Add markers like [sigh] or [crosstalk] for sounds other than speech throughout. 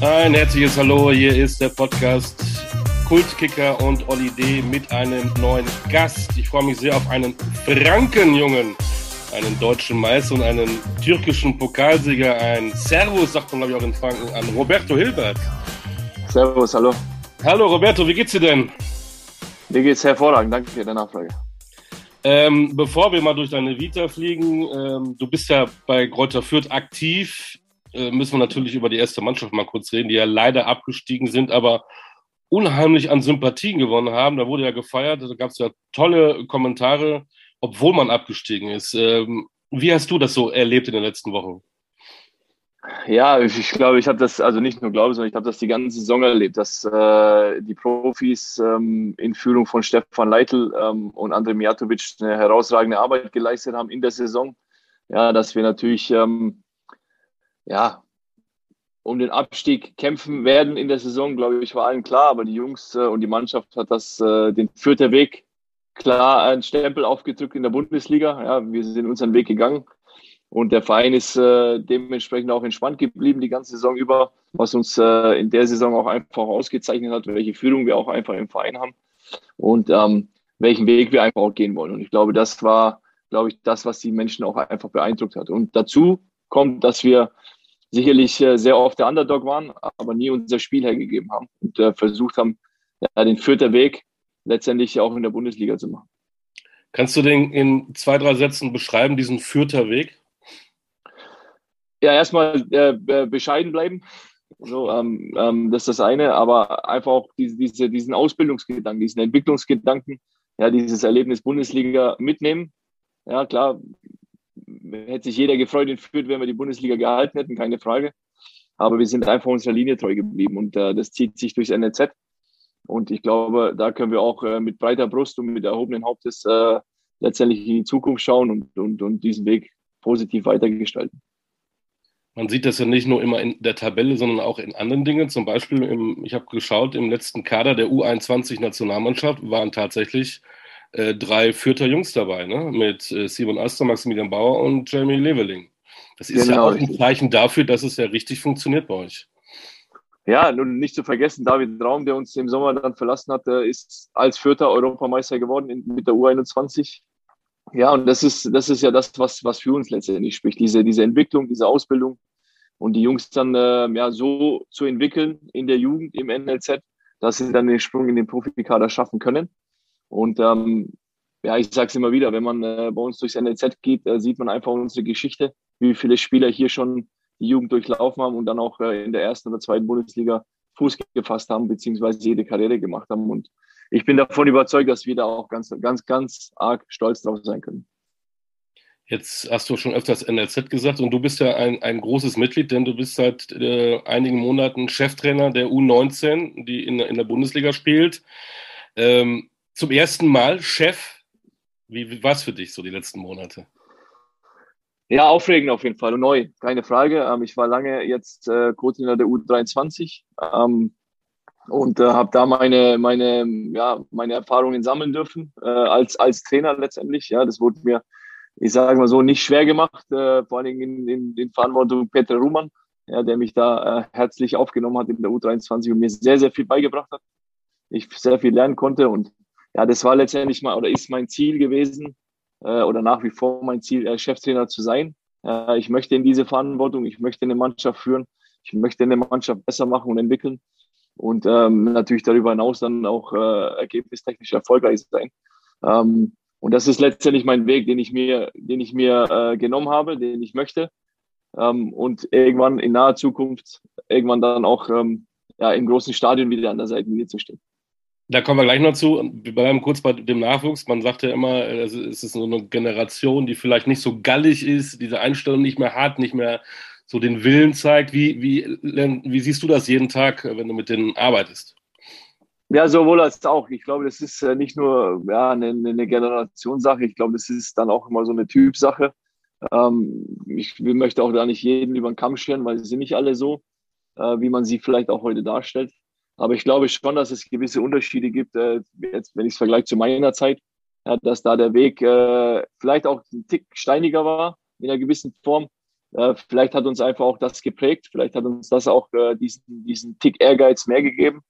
Ein herzliches Hallo, hier ist der Podcast Kultkicker und Olli D. mit einem neuen Gast. Ich freue mich sehr auf einen Frankenjungen, einen deutschen Meister und einen türkischen Pokalsieger. Ein Servus, sagt man glaube ich auch in Franken, an Roberto Hilbert. Servus, hallo. Hallo Roberto, wie geht's dir denn? Mir geht's hervorragend, danke für deine Nachfrage. Ähm, bevor wir mal durch deine Vita fliegen, ähm, du bist ja bei Greuther Fürth aktiv äh, müssen wir natürlich über die erste Mannschaft mal kurz reden, die ja leider abgestiegen sind, aber unheimlich an Sympathien gewonnen haben. Da wurde ja gefeiert, da gab es ja tolle Kommentare, obwohl man abgestiegen ist. Ähm, wie hast du das so erlebt in den letzten Wochen? Ja, ich glaube, ich habe das, also nicht nur glaube, sondern ich habe das die ganze Saison erlebt, dass äh, die Profis ähm, in Führung von Stefan Leitl ähm, und Andrej Mijatovic eine herausragende Arbeit geleistet haben in der Saison. Ja, dass wir natürlich ähm, ja, um den Abstieg kämpfen werden in der Saison, glaube ich, war allen klar. Aber die Jungs äh, und die Mannschaft hat das, äh, den Fürther Weg klar einen Stempel aufgedrückt in der Bundesliga. Ja, wir sind unseren Weg gegangen. Und der Verein ist äh, dementsprechend auch entspannt geblieben die ganze Saison über, was uns äh, in der Saison auch einfach ausgezeichnet hat, welche Führung wir auch einfach im Verein haben und ähm, welchen Weg wir einfach auch gehen wollen. Und ich glaube, das war, glaube ich, das, was die Menschen auch einfach beeindruckt hat. Und dazu kommt, dass wir sicherlich äh, sehr oft der Underdog waren, aber nie unser Spiel hergegeben haben und äh, versucht haben, ja, den vierten Weg letztendlich auch in der Bundesliga zu machen. Kannst du den in zwei, drei Sätzen beschreiben, diesen vierter Weg? Ja, erstmal äh, bescheiden bleiben. So, ähm, ähm, das ist das eine, aber einfach auch diese, diese, diesen Ausbildungsgedanken, diesen Entwicklungsgedanken, ja, dieses Erlebnis Bundesliga mitnehmen. Ja, klar, hätte sich jeder gefreut in Fürth, wenn wir die Bundesliga gehalten hätten, keine Frage. Aber wir sind einfach unserer Linie treu geblieben und äh, das zieht sich durchs NLZ. Und ich glaube, da können wir auch äh, mit breiter Brust und mit erhobenen Hauptes äh, letztendlich in die Zukunft schauen und, und, und diesen Weg positiv weitergestalten. Man sieht das ja nicht nur immer in der Tabelle, sondern auch in anderen Dingen. Zum Beispiel, im, ich habe geschaut, im letzten Kader der U21-Nationalmannschaft waren tatsächlich äh, drei Fürther Jungs dabei, ne? mit äh, Simon Aster, Maximilian Bauer und Jamie Leveling. Das ist genau, ja auch ein Zeichen dafür, dass es ja richtig funktioniert bei euch. Ja, nun nicht zu vergessen, David Raum, der uns im Sommer dann verlassen hat, ist als Vierter Europameister geworden in, mit der U21. Ja, und das ist, das ist ja das, was, was für uns letztendlich spricht, diese, diese Entwicklung, diese Ausbildung und die Jungs dann äh, ja, so zu entwickeln in der Jugend im NLZ, dass sie dann den Sprung in den Profikader schaffen können. Und ähm, ja, ich sage es immer wieder, wenn man äh, bei uns durchs NLZ geht, äh, sieht man einfach unsere Geschichte, wie viele Spieler hier schon die Jugend durchlaufen haben und dann auch äh, in der ersten oder zweiten Bundesliga Fuß gefasst haben, beziehungsweise jede Karriere gemacht haben. Und ich bin davon überzeugt, dass wir da auch ganz, ganz, ganz arg stolz drauf sein können. Jetzt hast du schon öfters NLZ gesagt und du bist ja ein, ein großes Mitglied, denn du bist seit äh, einigen Monaten Cheftrainer der U19, die in, in der Bundesliga spielt. Ähm, zum ersten Mal Chef. Wie, wie war es für dich so die letzten Monate? Ja, aufregend auf jeden Fall und neu, keine Frage. Ähm, ich war lange jetzt äh, Co-Trainer der U23 ähm, und äh, habe da meine, meine, ja, meine Erfahrungen sammeln dürfen äh, als, als Trainer letztendlich. Ja, das wurde mir, ich sage mal so, nicht schwer gemacht, äh, vor allen Dingen in, in, in Verantwortung Peter Ruhmann, ja, der mich da äh, herzlich aufgenommen hat in der U23 und mir sehr, sehr viel beigebracht hat. Ich sehr viel lernen konnte und ja, das war letztendlich mal oder ist mein Ziel gewesen äh, oder nach wie vor mein Ziel, äh, Cheftrainer zu sein. Äh, ich möchte in diese Verantwortung, ich möchte eine Mannschaft führen, ich möchte eine Mannschaft besser machen und entwickeln und ähm, natürlich darüber hinaus dann auch äh, ergebnistechnisch erfolgreich sein. Ähm, und das ist letztendlich mein Weg, den ich mir, den ich mir äh, genommen habe, den ich möchte. Ähm, und irgendwann in naher Zukunft, irgendwann dann auch ähm, ja, im großen Stadion wieder an der Seitenlinie zu stehen. Da kommen wir gleich noch zu. Wir bleiben kurz bei dem Nachwuchs. Man sagt ja immer, es ist so eine Generation, die vielleicht nicht so gallig ist, diese Einstellung nicht mehr hat, nicht mehr so den Willen zeigt. Wie, wie, wie siehst du das jeden Tag, wenn du mit denen arbeitest? Ja, sowohl als auch. Ich glaube, das ist äh, nicht nur ja, eine, eine Generationssache. Ich glaube, das ist dann auch immer so eine Typsache. Ähm, ich möchte auch da nicht jeden über den Kamm scheren, weil sie sind nicht alle so, äh, wie man sie vielleicht auch heute darstellt. Aber ich glaube schon, dass es gewisse Unterschiede gibt, äh, jetzt, wenn ich es vergleiche zu meiner Zeit, ja, dass da der Weg äh, vielleicht auch ein Tick steiniger war in einer gewissen Form. Äh, vielleicht hat uns einfach auch das geprägt, vielleicht hat uns das auch äh, diesen, diesen Tick Ehrgeiz mehr gegeben.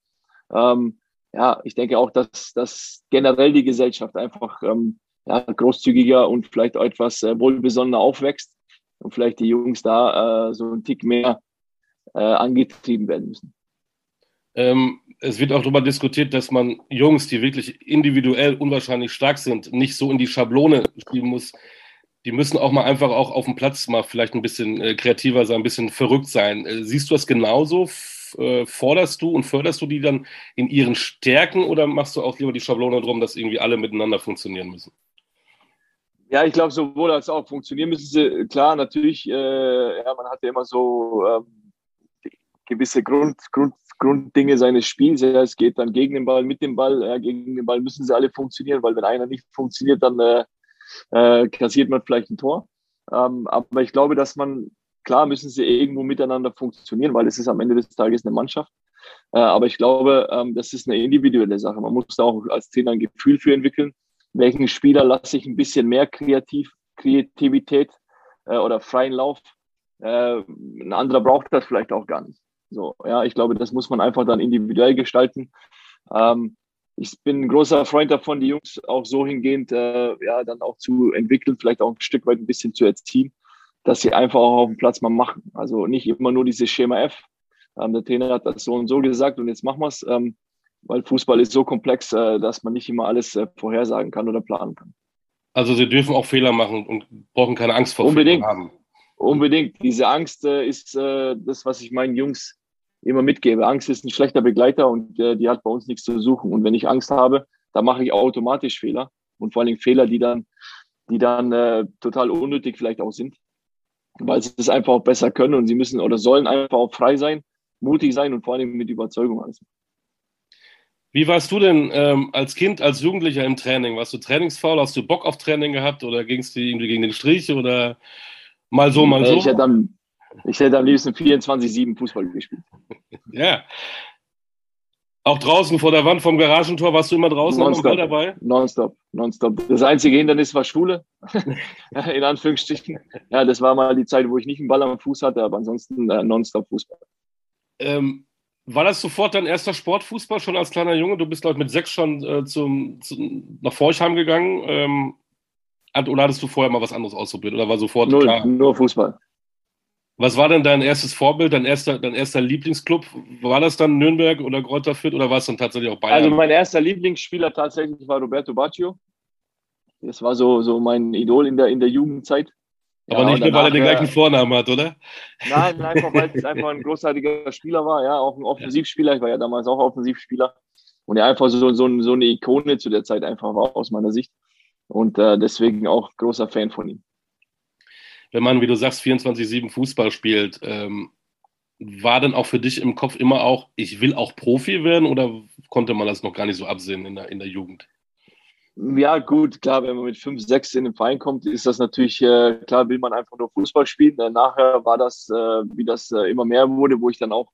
Ähm, ja, ich denke auch, dass, dass generell die Gesellschaft einfach ähm, ja, großzügiger und vielleicht auch etwas äh, wohlbesonnener aufwächst und vielleicht die Jungs da äh, so einen Tick mehr äh, angetrieben werden müssen. Ähm, es wird auch darüber diskutiert, dass man Jungs, die wirklich individuell unwahrscheinlich stark sind, nicht so in die Schablone spielen muss. Die müssen auch mal einfach auch auf dem Platz mal vielleicht ein bisschen äh, kreativer sein, ein bisschen verrückt sein. Äh, siehst du das genauso? Äh, forderst du und förderst du die dann in ihren Stärken oder machst du auch lieber die Schablone drum, dass irgendwie alle miteinander funktionieren müssen? Ja, ich glaube, sowohl als auch funktionieren müssen sie. Klar, natürlich, äh, ja, man hat ja immer so ähm, gewisse Grund, Grund, Grunddinge seines Spiels. Ja, es geht dann gegen den Ball, mit dem Ball. Ja, gegen den Ball müssen sie alle funktionieren, weil wenn einer nicht funktioniert, dann äh, äh, kassiert man vielleicht ein Tor. Ähm, aber ich glaube, dass man, klar müssen sie irgendwo miteinander funktionieren, weil es ist am Ende des Tages eine Mannschaft. Äh, aber ich glaube, ähm, das ist eine individuelle Sache. Man muss da auch als Trainer ein Gefühl für entwickeln welchen Spieler lasse ich ein bisschen mehr Kreativ, Kreativität äh, oder freien Lauf. Äh, ein anderer braucht das vielleicht auch gar nicht. So, ja, ich glaube, das muss man einfach dann individuell gestalten. Ähm, ich bin ein großer Freund davon, die Jungs auch so hingehend, äh, ja, dann auch zu entwickeln, vielleicht auch ein Stück weit ein bisschen zu erziehen, dass sie einfach auch auf dem Platz mal machen. Also nicht immer nur dieses Schema F. Ähm, der Trainer hat das so und so gesagt und jetzt machen wir es. Ähm, weil Fußball ist so komplex, äh, dass man nicht immer alles äh, vorhersagen kann oder planen kann. Also sie dürfen auch Fehler machen und brauchen keine Angst vor Unbedingt. Fehlern haben. Unbedingt. Diese Angst äh, ist das, was ich meinen Jungs immer mitgebe. Angst ist ein schlechter Begleiter und die hat bei uns nichts zu suchen. Und wenn ich Angst habe, dann mache ich automatisch Fehler und vor allem Fehler, die dann, die dann äh, total unnötig vielleicht auch sind, weil sie es einfach auch besser können und sie müssen oder sollen einfach auch frei sein, mutig sein und vor allem mit Überzeugung alles. Wie warst du denn ähm, als Kind, als Jugendlicher im Training? Warst du trainingsfaul? Hast du Bock auf Training gehabt oder ging es dir irgendwie gegen den Strich oder mal so, mal so? Ich hätte am, ich hätte am liebsten 24-7 Fußball gespielt. ja. Auch draußen vor der Wand vom Garagentor warst du immer draußen Nonstop. dabei? Nonstop, nonstop. Das einzige Hindernis war Schule, [laughs] in Anführungsstrichen. Ja, das war mal die Zeit, wo ich nicht einen Ball am Fuß hatte, aber ansonsten äh, nonstop Fußball. Ähm, war das sofort dein erster Sportfußball schon als kleiner Junge? Du bist, glaube ich, mit sechs schon äh, zum, zum, nach Forchheim gegangen. Ähm, oder hattest du vorher mal was anderes ausprobiert? Oder war sofort Null, klar? Nur Fußball. Was war denn dein erstes Vorbild, dein erster, dein erster Lieblingsclub? War das dann Nürnberg oder Greuther Fürth oder war es dann tatsächlich auch Bayern? Also mein erster Lieblingsspieler tatsächlich war Roberto Baggio. Das war so, so mein Idol in der, in der Jugendzeit. Aber ja, nicht nur, weil er den gleichen Vornamen hat, oder? Nein, einfach weil es [laughs] einfach ein großartiger Spieler war, ja, auch ein Offensivspieler. Ich war ja damals auch Offensivspieler. Und er einfach so, so, so eine Ikone zu der Zeit einfach war, aus meiner Sicht. Und äh, deswegen auch großer Fan von ihm. Wenn man, wie du sagst, 24-7 Fußball spielt, ähm, war denn auch für dich im Kopf immer auch, ich will auch Profi werden oder konnte man das noch gar nicht so absehen in der, in der Jugend? Ja, gut, klar, wenn man mit 5, 6 in den Verein kommt, ist das natürlich, äh, klar, will man einfach nur Fußball spielen. Nachher war das, äh, wie das äh, immer mehr wurde, wo ich dann auch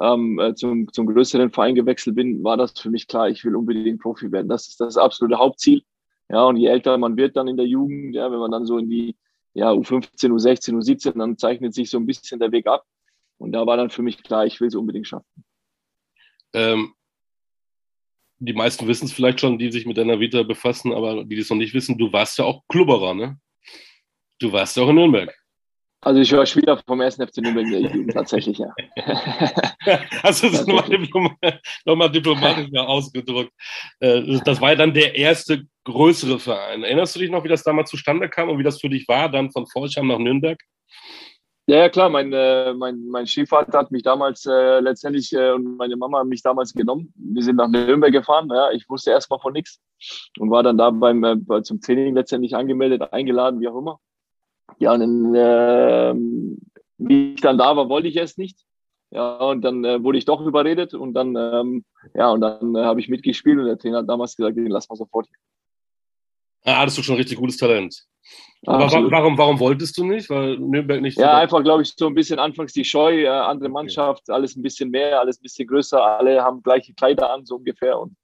ähm, äh, zum, zum größeren Verein gewechselt bin, war das für mich klar, ich will unbedingt Profi werden. Das ist das absolute Hauptziel. Ja, und je älter man wird dann in der Jugend, ja, wenn man dann so in die ja, U15, U16, U17, dann zeichnet sich so ein bisschen der Weg ab. Und da war dann für mich klar, ich will es unbedingt schaffen. Ähm, die meisten wissen es vielleicht schon, die sich mit deiner Vita befassen, aber die das noch nicht wissen, du warst ja auch Klubberer, ne? Du warst ja auch in Nürnberg. Also ich war Spieler vom 1. FC Nürnberg in der Jugend, tatsächlich, ja. Hast [laughs] du das nochmal Diplom noch diplomatisch ausgedrückt? Äh, das war ja dann der erste größere Verein. Erinnerst du dich noch, wie das damals zustande kam und wie das für dich war, dann von Forchheim nach Nürnberg? Ja, ja klar, mein, äh, mein, mein Stiefvater hat mich damals äh, letztendlich äh, und meine Mama haben mich damals genommen. Wir sind nach Nürnberg gefahren. Ja, ich wusste erstmal von nichts und war dann da beim, äh, zum Training letztendlich angemeldet, eingeladen, wie auch immer. Ja, und dann, äh, wie ich dann da war, wollte ich erst nicht. Ja, und dann äh, wurde ich doch überredet und dann, ähm, ja, und dann äh, habe ich mitgespielt und der Trainer hat damals gesagt, den lassen wir sofort. Ah, hattest du schon richtig gutes Talent. Aber warum, warum wolltest du nicht? Weil Nürnberg nicht. So ja, einfach, glaube ich, so ein bisschen anfangs die Scheu, äh, andere Mannschaft, okay. alles ein bisschen mehr, alles ein bisschen größer, alle haben gleiche Kleider an, so ungefähr. Und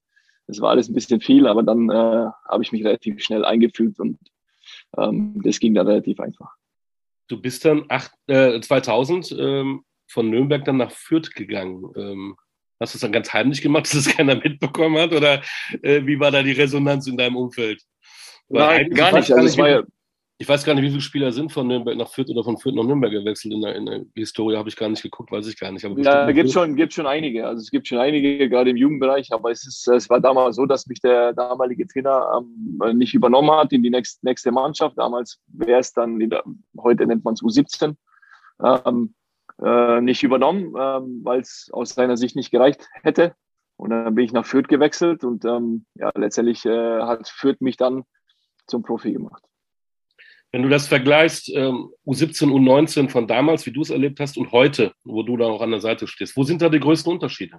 es war alles ein bisschen viel, aber dann äh, habe ich mich relativ schnell eingefügt und ähm, das ging dann relativ einfach. du bist dann acht, äh, 2000 ähm, von Nürnberg dann nach Fürth gegangen. Ähm, hast du es dann ganz heimlich gemacht, [laughs] dass es keiner mitbekommen hat? Oder äh, wie war da die Resonanz in deinem Umfeld? Weil Nein, gar nicht. Also es war ja ich weiß gar nicht, wie viele Spieler sind von Nürnberg nach Fürth oder von Fürth nach Nürnberg gewechselt. In der, in der Historie habe ich gar nicht geguckt, weiß ich gar nicht. Aber ja, gibt schon, gibt schon einige. Also es gibt schon einige, gerade im Jugendbereich. Aber es, ist, es war damals so, dass mich der damalige Trainer ähm, nicht übernommen hat in die nächste, nächste Mannschaft. Damals wäre es dann, der, heute nennt man es U17, ähm, äh, nicht übernommen, ähm, weil es aus seiner Sicht nicht gereicht hätte. Und dann bin ich nach Fürth gewechselt und ähm, ja, letztendlich äh, hat Fürth mich dann zum Profi gemacht. Wenn du das vergleichst, ähm, U17, U19 von damals, wie du es erlebt hast, und heute, wo du da auch an der Seite stehst, wo sind da die größten Unterschiede?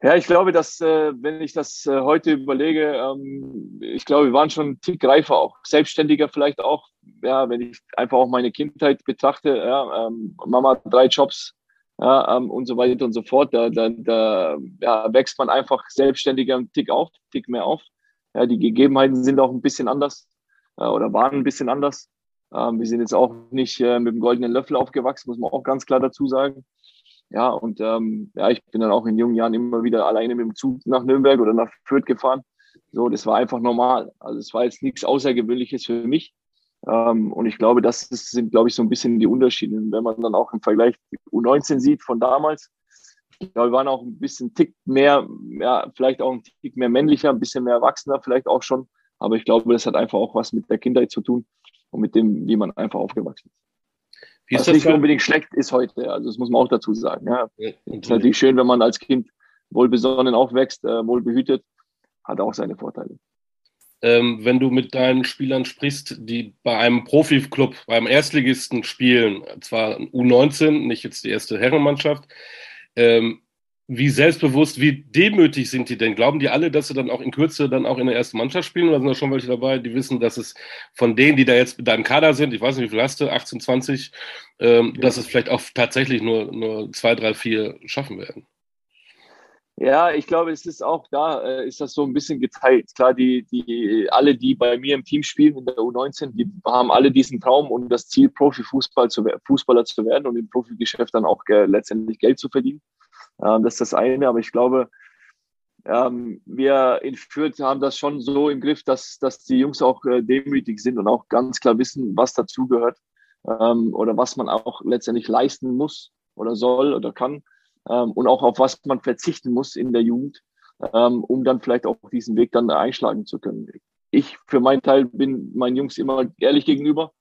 Ja, ich glaube, dass, äh, wenn ich das äh, heute überlege, ähm, ich glaube, wir waren schon ein Tick reifer, auch selbstständiger vielleicht auch. Ja, wenn ich einfach auch meine Kindheit betrachte, ja, ähm, Mama drei Jobs ja, ähm, und so weiter und so fort, da, da, da ja, wächst man einfach selbstständiger einen Tick auf, einen Tick mehr auf. Ja, die Gegebenheiten sind auch ein bisschen anders äh, oder waren ein bisschen anders. Ähm, wir sind jetzt auch nicht äh, mit dem goldenen Löffel aufgewachsen, muss man auch ganz klar dazu sagen. Ja, und ähm, ja, ich bin dann auch in jungen Jahren immer wieder alleine mit dem Zug nach Nürnberg oder nach Fürth gefahren. So, das war einfach normal. Also es war jetzt nichts Außergewöhnliches für mich. Ähm, und ich glaube, das sind, glaube ich, so ein bisschen die Unterschiede. Wenn man dann auch im Vergleich U19 sieht von damals, ich glaube, wir waren auch ein bisschen Tick mehr, ja, vielleicht auch ein Tick mehr männlicher, ein bisschen mehr erwachsener, vielleicht auch schon. Aber ich glaube, das hat einfach auch was mit der Kindheit zu tun und mit dem, wie man einfach aufgewachsen ist. Wie ist was das nicht unbedingt schlecht ist heute, also das muss man auch dazu sagen. Ja. ja ist natürlich schön, wenn man als Kind wohlbesonnen aufwächst, äh, wohlbehütet, hat auch seine Vorteile. Ähm, wenn du mit deinen Spielern sprichst, die bei einem Profiklub, beim Erstligisten spielen, zwar U19, nicht jetzt die erste Herrenmannschaft, ähm, wie selbstbewusst, wie demütig sind die denn? Glauben die alle, dass sie dann auch in Kürze dann auch in der ersten Mannschaft spielen? Oder sind da schon welche dabei, die wissen, dass es von denen, die da jetzt mit deinem Kader sind, ich weiß nicht, wie viel hast du, 18, 20, ähm, ja. dass es vielleicht auch tatsächlich nur, nur zwei, drei, vier schaffen werden? Ja, ich glaube, es ist auch da, äh, ist das so ein bisschen geteilt. Klar, die, die, alle, die bei mir im Team spielen in der U19, die haben alle diesen Traum und das Ziel, Profifußball zu, Fußballer zu werden und im Profigeschäft dann auch äh, letztendlich Geld zu verdienen. Ähm, das ist das eine, aber ich glaube, ähm, wir in Fürth haben das schon so im Griff, dass, dass die Jungs auch äh, demütig sind und auch ganz klar wissen, was dazugehört ähm, oder was man auch letztendlich leisten muss oder soll oder kann ähm, und auch auf was man verzichten muss in der Jugend, ähm, um dann vielleicht auch diesen Weg dann einschlagen zu können. Ich für meinen Teil bin meinen Jungs immer ehrlich gegenüber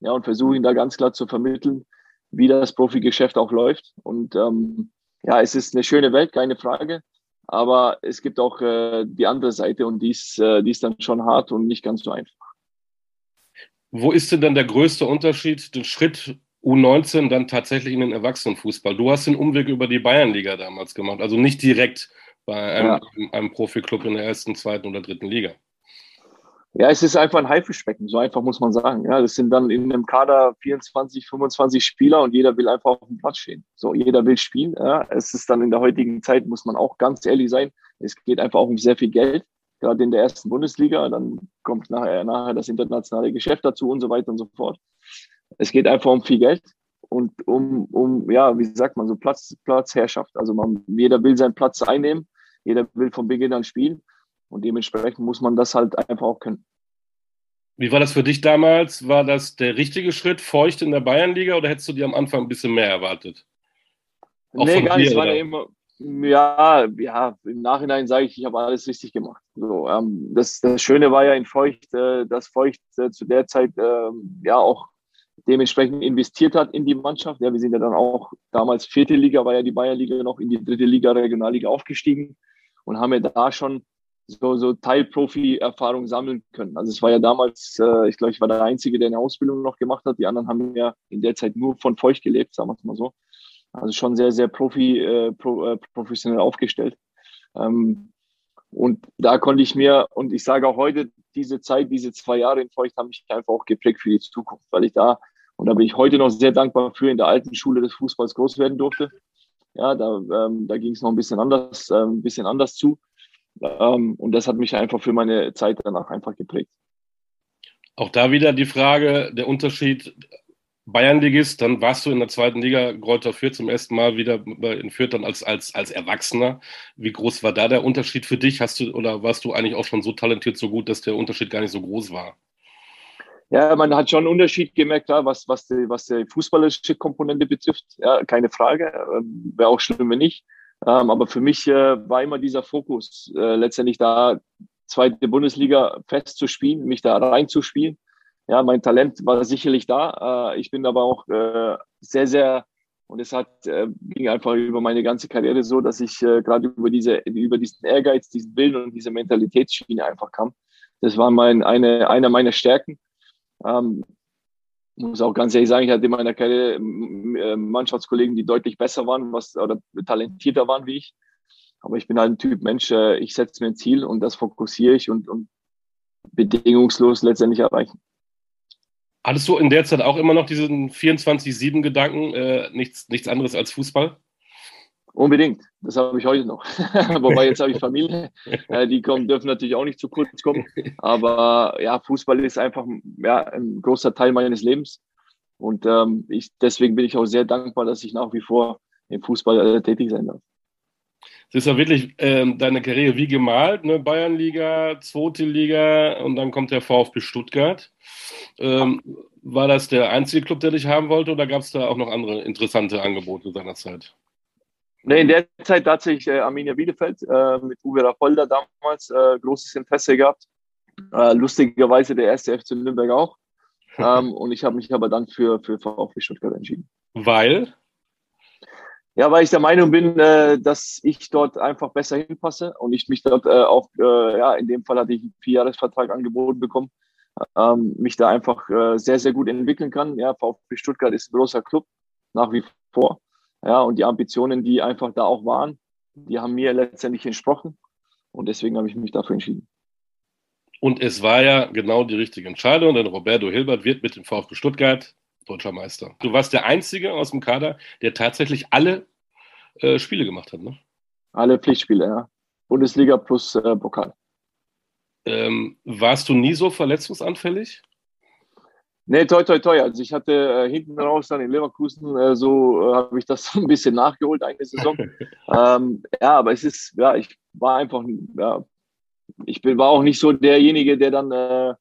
ja, und versuche ihnen da ganz klar zu vermitteln, wie das Profigeschäft auch läuft. Und ähm, ja, es ist eine schöne Welt, keine Frage. Aber es gibt auch äh, die andere Seite und die ist, äh, die ist dann schon hart und nicht ganz so einfach. Wo ist denn dann der größte Unterschied, den Schritt U19 dann tatsächlich in den Erwachsenenfußball? Du hast den Umweg über die Bayernliga damals gemacht, also nicht direkt bei einem, ja. einem Profiklub in der ersten, zweiten oder dritten Liga. Ja, es ist einfach ein Haifischbecken, so einfach muss man sagen. Ja, das sind dann in einem Kader 24, 25 Spieler und jeder will einfach auf dem Platz stehen. So, jeder will spielen. Ja, es ist dann in der heutigen Zeit, muss man auch ganz ehrlich sein, es geht einfach auch um sehr viel Geld, gerade in der ersten Bundesliga. Dann kommt nachher, nachher das internationale Geschäft dazu und so weiter und so fort. Es geht einfach um viel Geld und um, um ja, wie sagt man, so Platz, Platzherrschaft. Also man, jeder will seinen Platz einnehmen, jeder will von Beginn an spielen. Und dementsprechend muss man das halt einfach auch können. Wie war das für dich damals? War das der richtige Schritt, feucht in der Bayernliga oder hättest du dir am Anfang ein bisschen mehr erwartet? Auch nee, gar nicht. Es war ja immer, ja, ja, im Nachhinein sage ich, ich habe alles richtig gemacht. So, ähm, das, das Schöne war ja in Feucht, äh, dass Feucht äh, zu der Zeit äh, ja auch dementsprechend investiert hat in die Mannschaft. Ja, wir sind ja dann auch damals vierte Liga, war ja die Bayernliga noch in die dritte Liga, Regionalliga aufgestiegen und haben ja da schon so, so Teilprofi-Erfahrung sammeln können. Also es war ja damals, äh, ich glaube, ich war der Einzige, der eine Ausbildung noch gemacht hat. Die anderen haben ja in der Zeit nur von Feucht gelebt, sagen wir es mal so. Also schon sehr, sehr profi, äh, pro, äh, professionell aufgestellt. Ähm, und da konnte ich mir, und ich sage auch heute, diese Zeit, diese zwei Jahre in Feucht haben mich einfach auch geprägt für die Zukunft, weil ich da, und da bin ich heute noch sehr dankbar für, in der alten Schule des Fußballs groß werden durfte. Ja, da, ähm, da ging es noch ein bisschen anders, äh, ein bisschen anders zu. Ähm, und das hat mich einfach für meine Zeit danach einfach geprägt. Auch da wieder die Frage, der Unterschied Bayernligist, dann warst du in der zweiten Liga Greuther Fürth zum ersten Mal wieder in Fürth dann als, als, als Erwachsener. Wie groß war da der Unterschied für dich? Hast du oder warst du eigentlich auch schon so talentiert, so gut, dass der Unterschied gar nicht so groß war? Ja, man hat schon einen Unterschied gemerkt, ja, was, was, die, was die fußballische Komponente betrifft. Ja, keine Frage. Ähm, Wäre auch schlimm, wenn nicht. Ähm, aber für mich äh, war immer dieser Fokus, äh, letztendlich da zweite Bundesliga festzuspielen, mich da reinzuspielen ja, mein Talent war sicherlich da. Äh, ich bin aber auch äh, sehr, sehr, und es hat äh, ging einfach über meine ganze Karriere so, dass ich gerade über diese, über diesen Ehrgeiz, diesen Willen und diese Mentalitätsschiene einfach kam. Das war mein, eine, einer meiner Stärken. Ähm, muss auch ganz ehrlich sagen, ich hatte in meiner Karriere Mannschaftskollegen, die deutlich besser waren, was oder talentierter waren wie ich. Aber ich bin halt ein Typ Mensch, ich setze mir ein Ziel und das fokussiere ich und, und bedingungslos letztendlich erreichen. Hattest du in der Zeit auch immer noch diesen 24-7-Gedanken, äh, nichts, nichts anderes als Fußball? Unbedingt. Das habe ich heute noch. [laughs] Wobei jetzt habe ich Familie. [laughs] Äh, die kommen, dürfen natürlich auch nicht zu kurz kommen. Aber ja, Fußball ist einfach ja, ein großer Teil meines Lebens. Und ähm, ich, deswegen bin ich auch sehr dankbar, dass ich nach wie vor im Fußball äh, tätig sein darf. Es ist ja wirklich ähm, deine Karriere wie gemalt, ne? Bayernliga, zweite Liga und dann kommt der VfB Stuttgart. Ähm, war das der einzige Club, der dich haben wollte oder gab es da auch noch andere interessante Angebote seinerzeit? Nee, in der Zeit tatsächlich äh, Arminia Bielefeld äh, mit Uwe Rapolda damals äh, großes Interesse gehabt. Äh, lustigerweise der erste FC Nürnberg auch. [laughs] ähm, und ich habe mich aber dann für, für VfB Stuttgart entschieden. Weil? Ja, weil ich der Meinung bin, äh, dass ich dort einfach besser hinpasse und ich mich dort äh, auch, äh, ja, in dem Fall hatte ich einen Vierjahresvertrag angeboten bekommen, ähm, mich da einfach äh, sehr, sehr gut entwickeln kann. Ja, VfB Stuttgart ist ein großer Club, nach wie vor. Ja, und die Ambitionen, die einfach da auch waren, die haben mir letztendlich entsprochen und deswegen habe ich mich dafür entschieden. Und es war ja genau die richtige Entscheidung, denn Roberto Hilbert wird mit dem VfB Stuttgart deutscher Meister. Du warst der Einzige aus dem Kader, der tatsächlich alle äh, Spiele gemacht hat, ne? Alle Pflichtspiele, ja. Bundesliga plus äh, Pokal. Ähm, warst du nie so verletzungsanfällig? Nee, toi, toi, toi. Also ich hatte äh, hinten raus dann in Leverkusen, äh, so äh, habe ich das [laughs] so ein bisschen nachgeholt, eine Saison. [laughs] ähm, ja, aber es ist, ja, ich war einfach, ja, ich bin, war auch nicht so derjenige, der dann äh,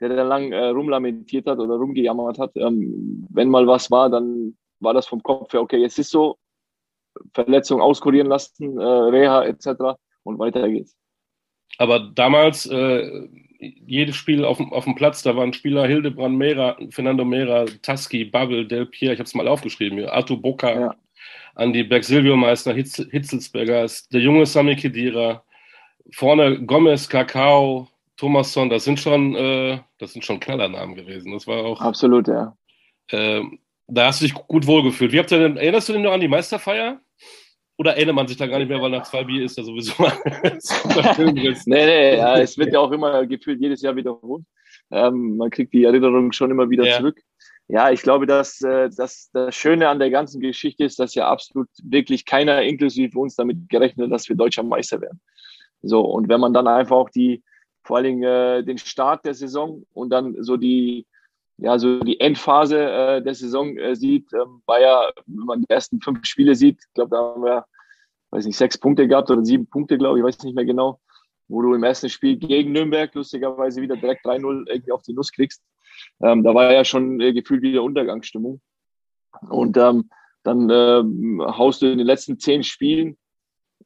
der dann lang äh, rumlamentiert hat oder rumgejammert hat. Ähm, wenn mal was war, dann war das vom Kopf her, okay, jetzt ist so, Verletzung auskurieren lassen, äh, Reha etc. und weiter geht's. Aber damals, äh, jedes Spiel auf, auf dem Platz, da waren Spieler Hildebrand Mera, Fernando Mera, Taski, Bubble, Del Pier, ich habe es mal aufgeschrieben hier, Artu Boca, ja. Andi Berg, Silvio Meissner, Hitz, Hitzelsberger, der junge Sami Kedira, vorne Gomez, Kakao, Thomasson, das sind schon, äh, das sind schon Knallernamen gewesen. Das war auch. Absolut, ja. Äh, da hast du dich gut wohlgefühlt. Wie habt ihr denn, erinnerst du dich noch an die Meisterfeier? Oder erinnert man sich da gar nicht mehr, weil nach zwei Bier ist ja sowieso [laughs] nee, nee, ja, es wird ja auch immer gefühlt jedes Jahr wiederholt. Ähm, man kriegt die Erinnerung schon immer wieder ja. zurück. Ja, ich glaube, dass, äh, dass das Schöne an der ganzen Geschichte ist, dass ja absolut wirklich keiner, inklusive uns, damit gerechnet hat, dass wir deutscher Meister werden. So, und wenn man dann einfach auch die, vor allen Dingen äh, den Start der Saison und dann so die, ja, so die Endphase äh, der Saison äh, sieht, ähm, war ja, wenn man die ersten fünf Spiele sieht, ich glaube, da haben wir, weiß nicht, sechs Punkte gehabt oder sieben Punkte, glaube ich, weiß nicht mehr genau, wo du im ersten Spiel gegen Nürnberg lustigerweise wieder direkt 3-0 irgendwie auf die Nuss kriegst. Ähm, da war ja schon äh, gefühlt wieder Untergangsstimmung. Und ähm, dann ähm, haust du in den letzten zehn Spielen,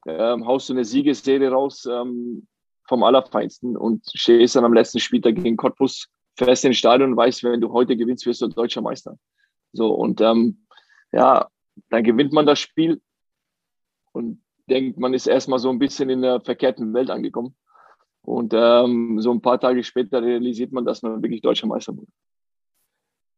ähm, haust du eine Siegesserie raus, ähm, vom Allerfeinsten und stehst dann am letzten Spieltag gegen Cottbus fest ins Stadion und weißt, wenn du heute gewinnst, wirst du deutscher Meister. So, und ähm, ja, dann gewinnt man das Spiel und denkt, man ist erstmal so ein bisschen in der verkehrten Welt angekommen. Und ähm, so ein paar Tage später realisiert man, dass man wirklich deutscher Meister wurde.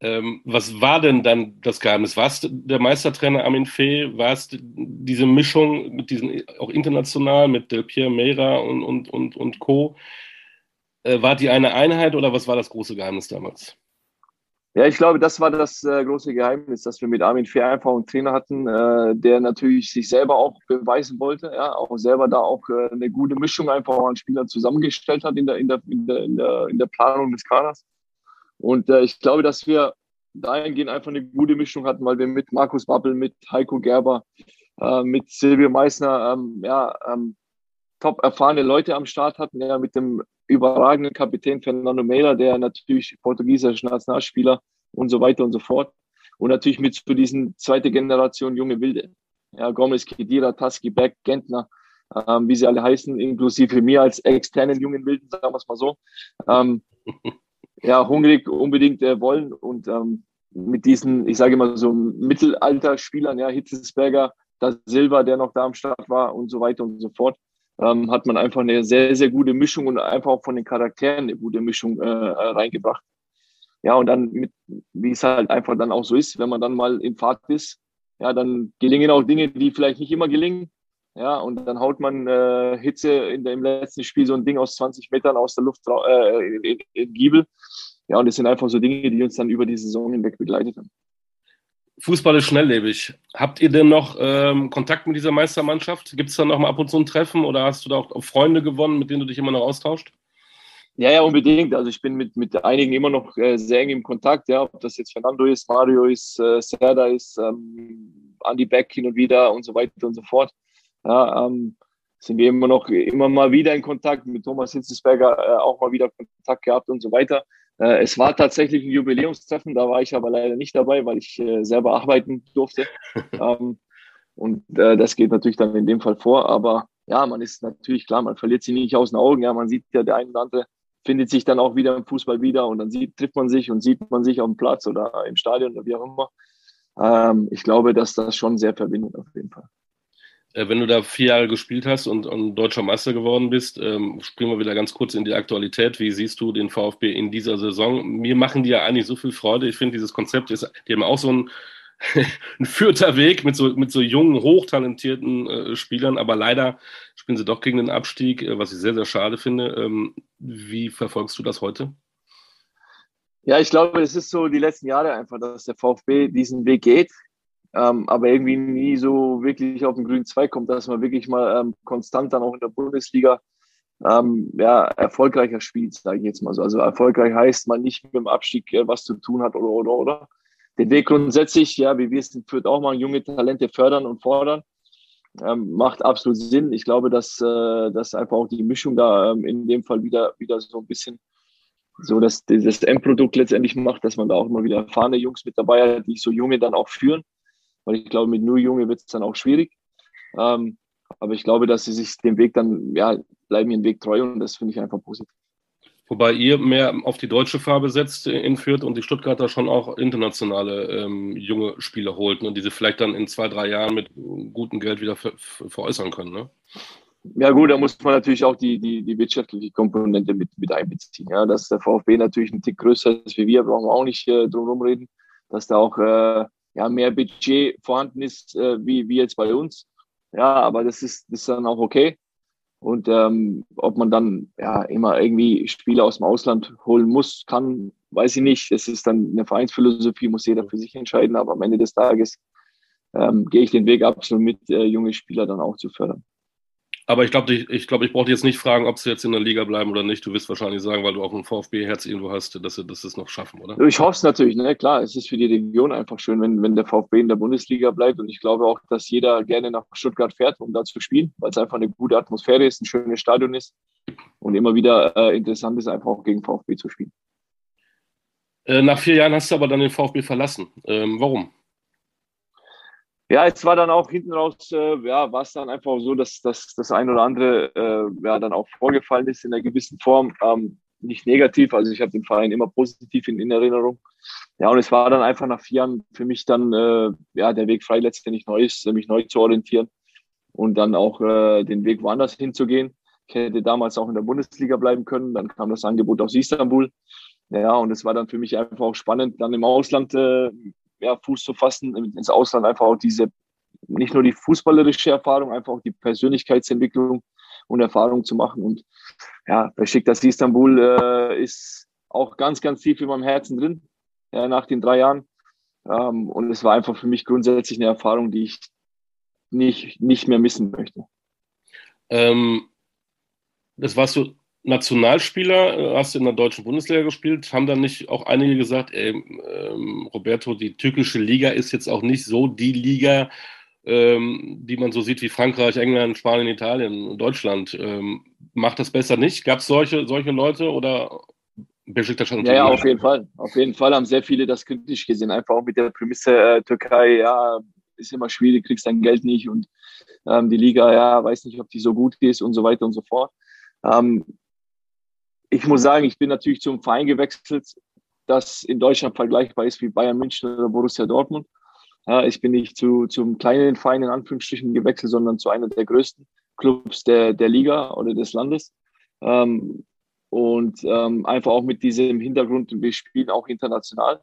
Ähm, was war denn dann das Geheimnis? War es der Meistertrainer Armin Fee? War es diese Mischung mit diesen, auch international, mit Del Pierre Meira und, und, und, und Co.? Äh, war die eine Einheit oder was war das große Geheimnis damals? Ja, ich glaube, das war das äh, große Geheimnis, dass wir mit Armin Fee einfach einen Trainer hatten, äh, der natürlich sich selber auch beweisen wollte, ja, auch selber da auch äh, eine gute Mischung einfach an Spielern zusammengestellt hat in der, in der, in der, in der, in der Planung des Kaders. Und äh, ich glaube, dass wir dahingehend einfach eine gute Mischung hatten, weil wir mit Markus Wappel, mit Heiko Gerber, äh, mit Silvio Meissner, ähm, ja, ähm, top erfahrene Leute am Start hatten, ja, mit dem überragenden Kapitän Fernando Meira, der natürlich portugiesischer Nationalspieler und so weiter und so fort. Und natürlich mit zu diesen zweite Generation junge Wilde. Ja, Gomez, Kedira, Taski, Beck, Gentner, ähm, wie sie alle heißen, inklusive mir als externen jungen Wilden, sagen wir es mal so. Ähm, [laughs] ja, hungrig unbedingt äh, wollen und ähm, mit diesen, ich sage immer so Mittelalter-Spielern, ja, Hitzesberger, da Silva, der noch da am Start war und so weiter und so fort, ähm, hat man einfach eine sehr, sehr gute Mischung und einfach auch von den Charakteren eine gute Mischung äh, reingebracht. Ja, und dann, mit, wie es halt einfach dann auch so ist, wenn man dann mal in Fahrt ist, ja, dann gelingen auch Dinge, die vielleicht nicht immer gelingen. Ja, und dann haut man äh, Hitze in dem letzten Spiel so ein Ding aus 20 Metern aus der Luft äh, in, in Giebel. Ja, und das sind einfach so Dinge, die uns dann über die Saison hinweg begleitet haben. Fußball ist schnelllebig. Habt ihr denn noch ähm, Kontakt mit dieser Meistermannschaft? Gibt es da noch mal ab und zu ein Treffen oder hast du da auch Freunde gewonnen, mit denen du dich immer noch austauscht? Ja, ja, unbedingt. Also ich bin mit, mit einigen immer noch äh, sehr eng im Kontakt, ja, ob das jetzt Fernando ist, Mario ist, äh, Serda ist, ähm, Andy Beck hin und wieder und so weiter und so fort. Ja, ähm, sind wir immer noch immer mal wieder in Kontakt mit Thomas Hitzesberger, äh, auch mal wieder Kontakt gehabt und so weiter. Äh, es war tatsächlich ein Jubiläumstreffen, da war ich aber leider nicht dabei, weil ich äh, selber arbeiten durfte. [laughs] ähm, und äh, das geht natürlich dann in dem Fall vor. Aber ja, man ist natürlich klar, man verliert sie nicht aus den Augen. Ja, man sieht ja, der eine oder andere findet sich dann auch wieder im Fußball wieder und dann sieht, trifft man sich und sieht man sich auf dem Platz oder im Stadion oder wie auch immer. Ähm, ich glaube, dass das schon sehr verbindet auf jeden Fall. Äh, wenn du da vier Jahre gespielt hast und, und deutscher Meister geworden bist, ähm, springen wir wieder ganz kurz in die Aktualität. Wie siehst du den VfB in dieser Saison? Mir machen die ja eigentlich so viel Freude. Ich finde, dieses Konzept ist, die haben auch so ein, [laughs] ein vierter Weg mit so, mit so jungen, hochtalentierten äh, Spielern, aber leider spielen sie doch gegen den Abstieg, äh, was ich sehr, sehr schade finde. Ähm, wie verfolgst du das heute? Ja, ich glaube, es ist so die letzten Jahre einfach, dass der VfB diesen Weg geht ähm, aber irgendwie nie so wirklich auf den grünen Zweig kommt, dass man wirklich mal ähm, konstant dann auch in der Bundesliga ähm, ja, erfolgreicher spielt, sage ich jetzt mal so. Also erfolgreich heißt man nicht mit dem Abstieg äh, was zu tun hat oder oder oder. Den Weg grundsätzlich, ja, wie wir es in Fürth auch mal junge Talente fördern und fordern, ähm, macht absolut Sinn. Ich glaube, dass, äh, dass einfach auch die Mischung da ähm, in dem Fall wieder, wieder so ein bisschen so dass das Endprodukt letztendlich macht, dass man da auch mal wieder erfahrene Jungs mit dabei hat, die so junge dann auch führen weil ich glaube, mit nur Junge wird es dann auch schwierig. Ähm, aber ich glaube, dass sie sich den Weg dann, ja, bleiben ihren Weg treu und das finde ich einfach positiv. Wobei ihr mehr auf die deutsche Farbe setzt in Fürth und die Stuttgarter schon auch internationale ähm, junge Spieler holten und diese vielleicht dann in zwei, drei Jahren mit gutem Geld wieder ver veräußern können, ne? Ja gut, da muss man natürlich auch die, die, die wirtschaftliche Komponente mit, mit einbeziehen. Ja, dass der VfB natürlich ein Tick größer ist wie wir, brauchen wir auch nicht äh, drum herum reden. Dass da auch äh, ja, mehr Budget vorhanden ist, äh, wie, wie jetzt bei uns. Ja, aber das ist, das ist dann auch okay. Und ähm, ob man dann ja immer irgendwie Spieler aus dem Ausland holen muss, kann, weiß ich nicht. Es ist dann eine Vereinsphilosophie, muss jeder für sich entscheiden. Aber am Ende des Tages ähm, gehe ich den Weg absolut mit, äh, junge Spieler dann auch zu fördern. Aber ich glaube, ich, ich, glaub, ich brauche dich jetzt nicht fragen, ob sie jetzt in der Liga bleiben oder nicht. Du wirst wahrscheinlich sagen, weil du auch ein VfB-Herz irgendwo hast, dass sie, dass sie es noch schaffen, oder? Ich hoffe es natürlich. Ne? Klar, es ist für die Region einfach schön, wenn, wenn der VfB in der Bundesliga bleibt. Und ich glaube auch, dass jeder gerne nach Stuttgart fährt, um da zu spielen, weil es einfach eine gute Atmosphäre ist, ein schönes Stadion ist und immer wieder äh, interessant ist, einfach auch gegen VfB zu spielen. Äh, nach vier Jahren hast du aber dann den VfB verlassen. Ähm, warum? Ja, es war dann auch hinten raus, äh, ja, war es dann einfach so, dass, dass das ein oder andere äh, ja, dann auch vorgefallen ist in einer gewissen Form. Ähm, nicht negativ, also ich habe den Verein immer positiv in, in, Erinnerung. Ja, und es war dann einfach nach vier Jahren für mich dann äh, ja, der Weg frei, letztendlich neu ist, mich neu zu orientieren und dann auch äh, den Weg woanders hinzugehen. Ich hätte damals auch in der Bundesliga bleiben können, dann kam das Angebot aus Istanbul. Ja, und es war dann für mich einfach auch spannend, dann im Ausland äh, ja, Fuß zu fassen, ins Ausland einfach auch diese, nicht nur die fußballerische Erfahrung, einfach auch die Persönlichkeitsentwicklung und Erfahrung zu machen. Und ja, bei das Istanbul äh, ist auch ganz, ganz tief in meinem Herzen drin, ja, nach den drei Jahren. Ähm, und es war einfach für mich grundsätzlich eine Erfahrung, die ich nicht, nicht mehr missen möchte. Ähm, das warst du Nationalspieler, äh, hast du in der deutschen Bundesliga gespielt, haben dann nicht auch einige gesagt, ey, ähm, Roberto, die türkische Liga ist jetzt auch nicht so die Liga, ähm, die man so sieht wie Frankreich, England, Spanien, Italien, Deutschland. Ähm, macht das besser nicht? Gab es solche, solche Leute oder Besiktas schon? Ja, ja, auf jeden Fall. Auf jeden Fall haben sehr viele das kritisch gesehen. Einfach auch mit der Prämisse äh, Türkei, ja, ist immer schwierig, kriegst dein Geld nicht und ähm, die Liga, ja, weiß nicht, ob die so gut ist und so weiter und so fort. Ähm, ich muss sagen, ich bin natürlich zum Verein gewechselt, das in Deutschland vergleichbar ist wie Bayern München oder Borussia Dortmund. Ja, ich bin nicht zu, zum kleinen Verein in Anführungsstrichen gewechselt, sondern zu einer der größten Clubs der, der Liga oder des Landes. Ähm, und ähm, einfach auch mit diesem Hintergrund, wir spielen auch international.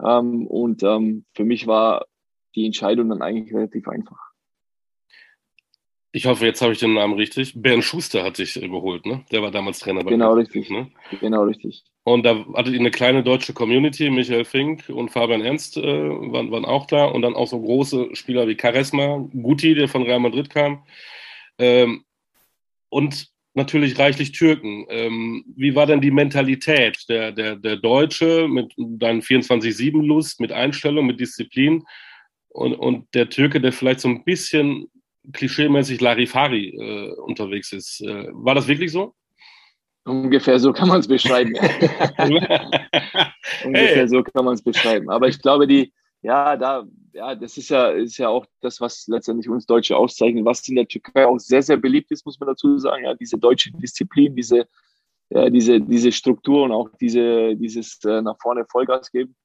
Ähm, und ähm, für mich war die Entscheidung dann eigentlich relativ einfach. Ich hoffe, jetzt habe ich den Namen richtig. Bernd Schuster hat sich äh, geholt, ne? Der war damals Trainer bei Genau, richtig. Ne? Genau, richtig. Und da hattet ihr eine kleine deutsche Community. Michael Fink und Fabian Ernst äh, waren, waren, auch da. Und dann auch so große Spieler wie Charisma, Guti, der von Real Madrid kam. Ähm, und natürlich reichlich Türken. Ähm, wie war denn die Mentalität der, der, der Deutsche mit deinen 24-7-Lust, mit Einstellung, mit Disziplin? Und, und der Türke, der vielleicht so ein bisschen klischeemäßig Larifari äh, unterwegs ist. Äh, war das wirklich so? Ungefähr so kann man es beschreiben. [laughs] Ungefähr hey. so kann man es beschreiben. Aber ich glaube, die, ja, da, ja, das ist ja, ist ja auch das, was letztendlich uns Deutsche auszeichnet, was in der Türkei auch sehr, sehr beliebt ist, muss man dazu sagen. Ja, diese deutsche Disziplin, diese, ja, diese, diese Struktur und auch diese, dieses äh, nach vorne Vollgas geben.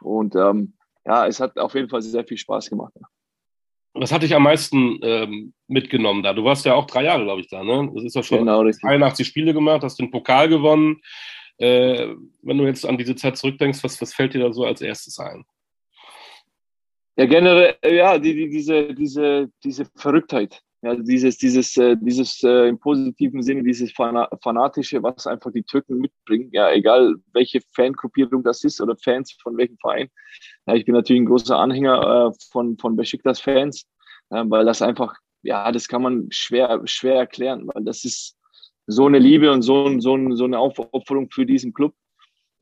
Und ähm, ja, es hat auf jeden Fall sehr viel Spaß gemacht. Ja. Was hat dich am meisten ähm, mitgenommen da? Du warst ja auch drei Jahre, glaube ich, da, ne? Das ist ja schon genau, 81 Spiele gemacht, hast den Pokal gewonnen. Äh, wenn du jetzt an diese Zeit zurückdenkst, was, was fällt dir da so als erstes ein? Ja, generell, ja, die, die, diese, diese, diese Verrücktheit. Ja, dieses, dieses, äh, dieses äh, im positiven Sinne, dieses Fanatische, was einfach die Türken mitbringen. Ja, egal welche Fangruppierung das ist oder Fans von welchem Verein. Ja, ich bin natürlich ein großer Anhänger äh, von, von Besiktas-Fans, äh, weil das einfach, ja, das kann man schwer, schwer erklären, weil das ist so eine Liebe und so, so, so eine Aufopferung für diesen Club.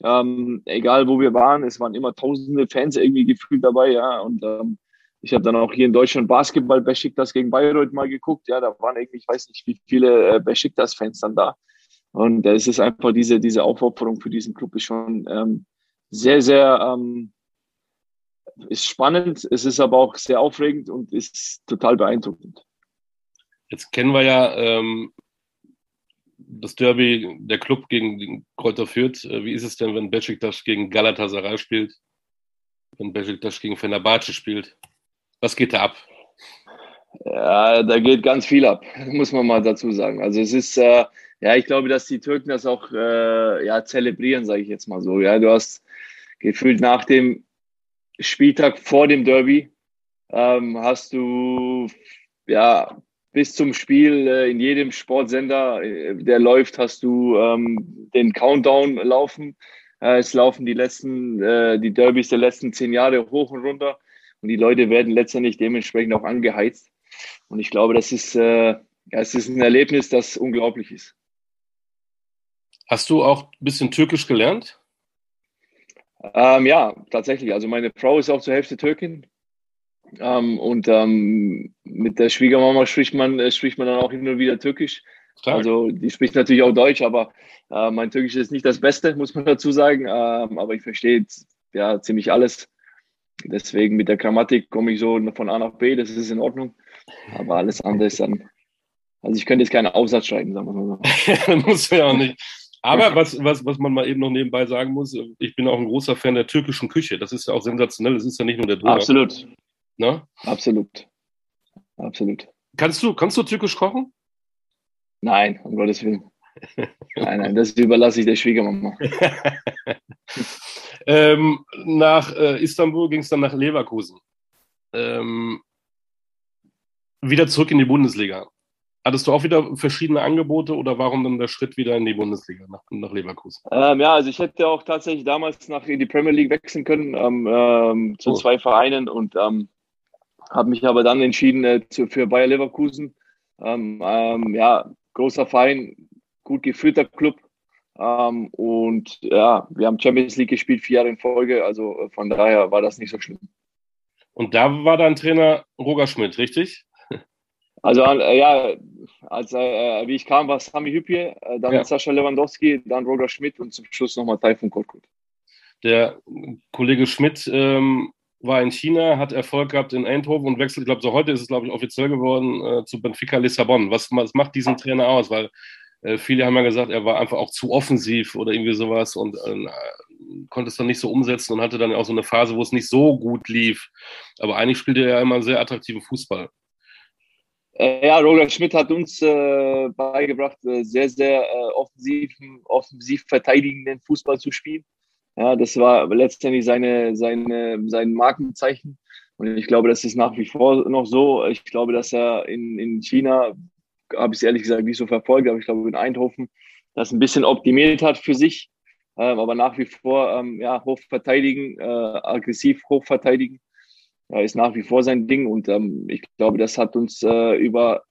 Ähm, egal wo wir waren, es waren immer tausende Fans irgendwie gefühlt dabei, ja, und ähm, ich habe dann auch hier in Deutschland Basketball Besiktas gegen Bayreuth mal geguckt. Ja, da waren irgendwie, ich weiß nicht, wie viele äh, Besiktas-Fans dann da. Und es ist einfach diese, diese Aufopferung für diesen Club ist schon ähm, sehr, sehr ähm, ist spannend. Es ist aber auch sehr aufregend und ist total beeindruckend. Jetzt kennen wir ja ähm, das Derby, der Club gegen Kräuter Fürth. Äh, wie ist es denn, wenn Besiktas gegen Galatasaray spielt? Wenn Besiktas gegen Fenerbahce spielt? Was geht da ab? Ja, da geht ganz viel ab, [laughs] muss man mal dazu sagen. Also es ist, äh, ja, ich glaube, dass die Türken das auch äh, ja, zelebrieren, sage ich jetzt mal so. Ja, du hast gefühlt nach dem Spieltag vor dem Derby ähm, hast du ja bis zum Spiel äh, in jedem Sportsender, äh, der läuft, hast du ähm, den Countdown laufen. Äh, es laufen die letzten, äh, die Derbys der letzten zehn Jahre hoch und runter. Und die Leute werden letztendlich dementsprechend auch angeheizt. Und ich glaube, das ist, äh, ja, es ist ein Erlebnis, das unglaublich ist. Hast du auch ein bisschen Türkisch gelernt? Ähm, ja, tatsächlich. Also meine Frau ist auch zur Hälfte Türkin. Ähm, und ähm, mit der Schwiegermama spricht man, äh, spricht man dann auch hin und wieder Türkisch. Stark. Also die spricht natürlich auch Deutsch, aber äh, mein Türkisch ist nicht das Beste, muss man dazu sagen. Ähm, aber ich verstehe ja ziemlich alles. Deswegen mit der Grammatik komme ich so von A nach B, das ist in Ordnung. Aber alles andere ist dann. Also ich könnte jetzt keinen Aufsatz schreiben, sagen wir mal so. [laughs] muss ja auch nicht. Aber was, was, was man mal eben noch nebenbei sagen muss, ich bin auch ein großer Fan der türkischen Küche. Das ist ja auch sensationell. Das ist ja nicht nur der Döner. Absolut. Ne? Absolut. Absolut. Kannst du, kannst du türkisch kochen? Nein, um Gottes Willen. [laughs] Nein, nein, das überlasse ich der Schwiegermama. [laughs] ähm, nach äh, Istanbul ging es dann nach Leverkusen. Ähm, wieder zurück in die Bundesliga. Hattest du auch wieder verschiedene Angebote oder warum dann der Schritt wieder in die Bundesliga nach, nach Leverkusen? Ähm, ja, also ich hätte auch tatsächlich damals nach in die Premier League wechseln können ähm, ähm, zu oh. zwei Vereinen und ähm, habe mich aber dann entschieden äh, zu, für Bayer Leverkusen. Ähm, ähm, ja, großer Verein, gut geführter Club. Ähm, und ja, wir haben Champions League gespielt, vier Jahre in Folge. Also äh, von daher war das nicht so schlimm. Und da war dein Trainer Roger Schmidt, richtig? Also äh, ja, als äh, wie ich kam, war Sami Hüppje, äh, dann ja. Sascha Lewandowski, dann Roger Schmidt und zum Schluss nochmal Taifun Korkut. Der Kollege Schmidt ähm, war in China, hat Erfolg gehabt in Eindhoven und wechselt, ich glaube, so heute ist es, glaube ich, offiziell geworden äh, zu Benfica Lissabon. Was, was macht diesen Trainer aus? Weil äh, viele haben ja gesagt, er war einfach auch zu offensiv oder irgendwie sowas und äh, konnte es dann nicht so umsetzen und hatte dann auch so eine Phase, wo es nicht so gut lief. Aber eigentlich spielte er ja immer sehr attraktiven Fußball. Äh, ja, Roger Schmidt hat uns äh, beigebracht, äh, sehr, sehr offensiven, offensiv verteidigenden Fußball zu spielen. Ja, das war letztendlich seine, seine, sein Markenzeichen. Und ich glaube, das ist nach wie vor noch so. Ich glaube, dass er in, in China habe ich es ehrlich gesagt nicht so verfolgt, aber ich glaube in Eindhoven das ein bisschen optimiert hat für sich. Ähm, aber nach wie vor ähm, ja, hoch verteidigen, äh, aggressiv hoch verteidigen, ja, ist nach wie vor sein Ding. Und ähm, ich glaube, das hat uns äh, über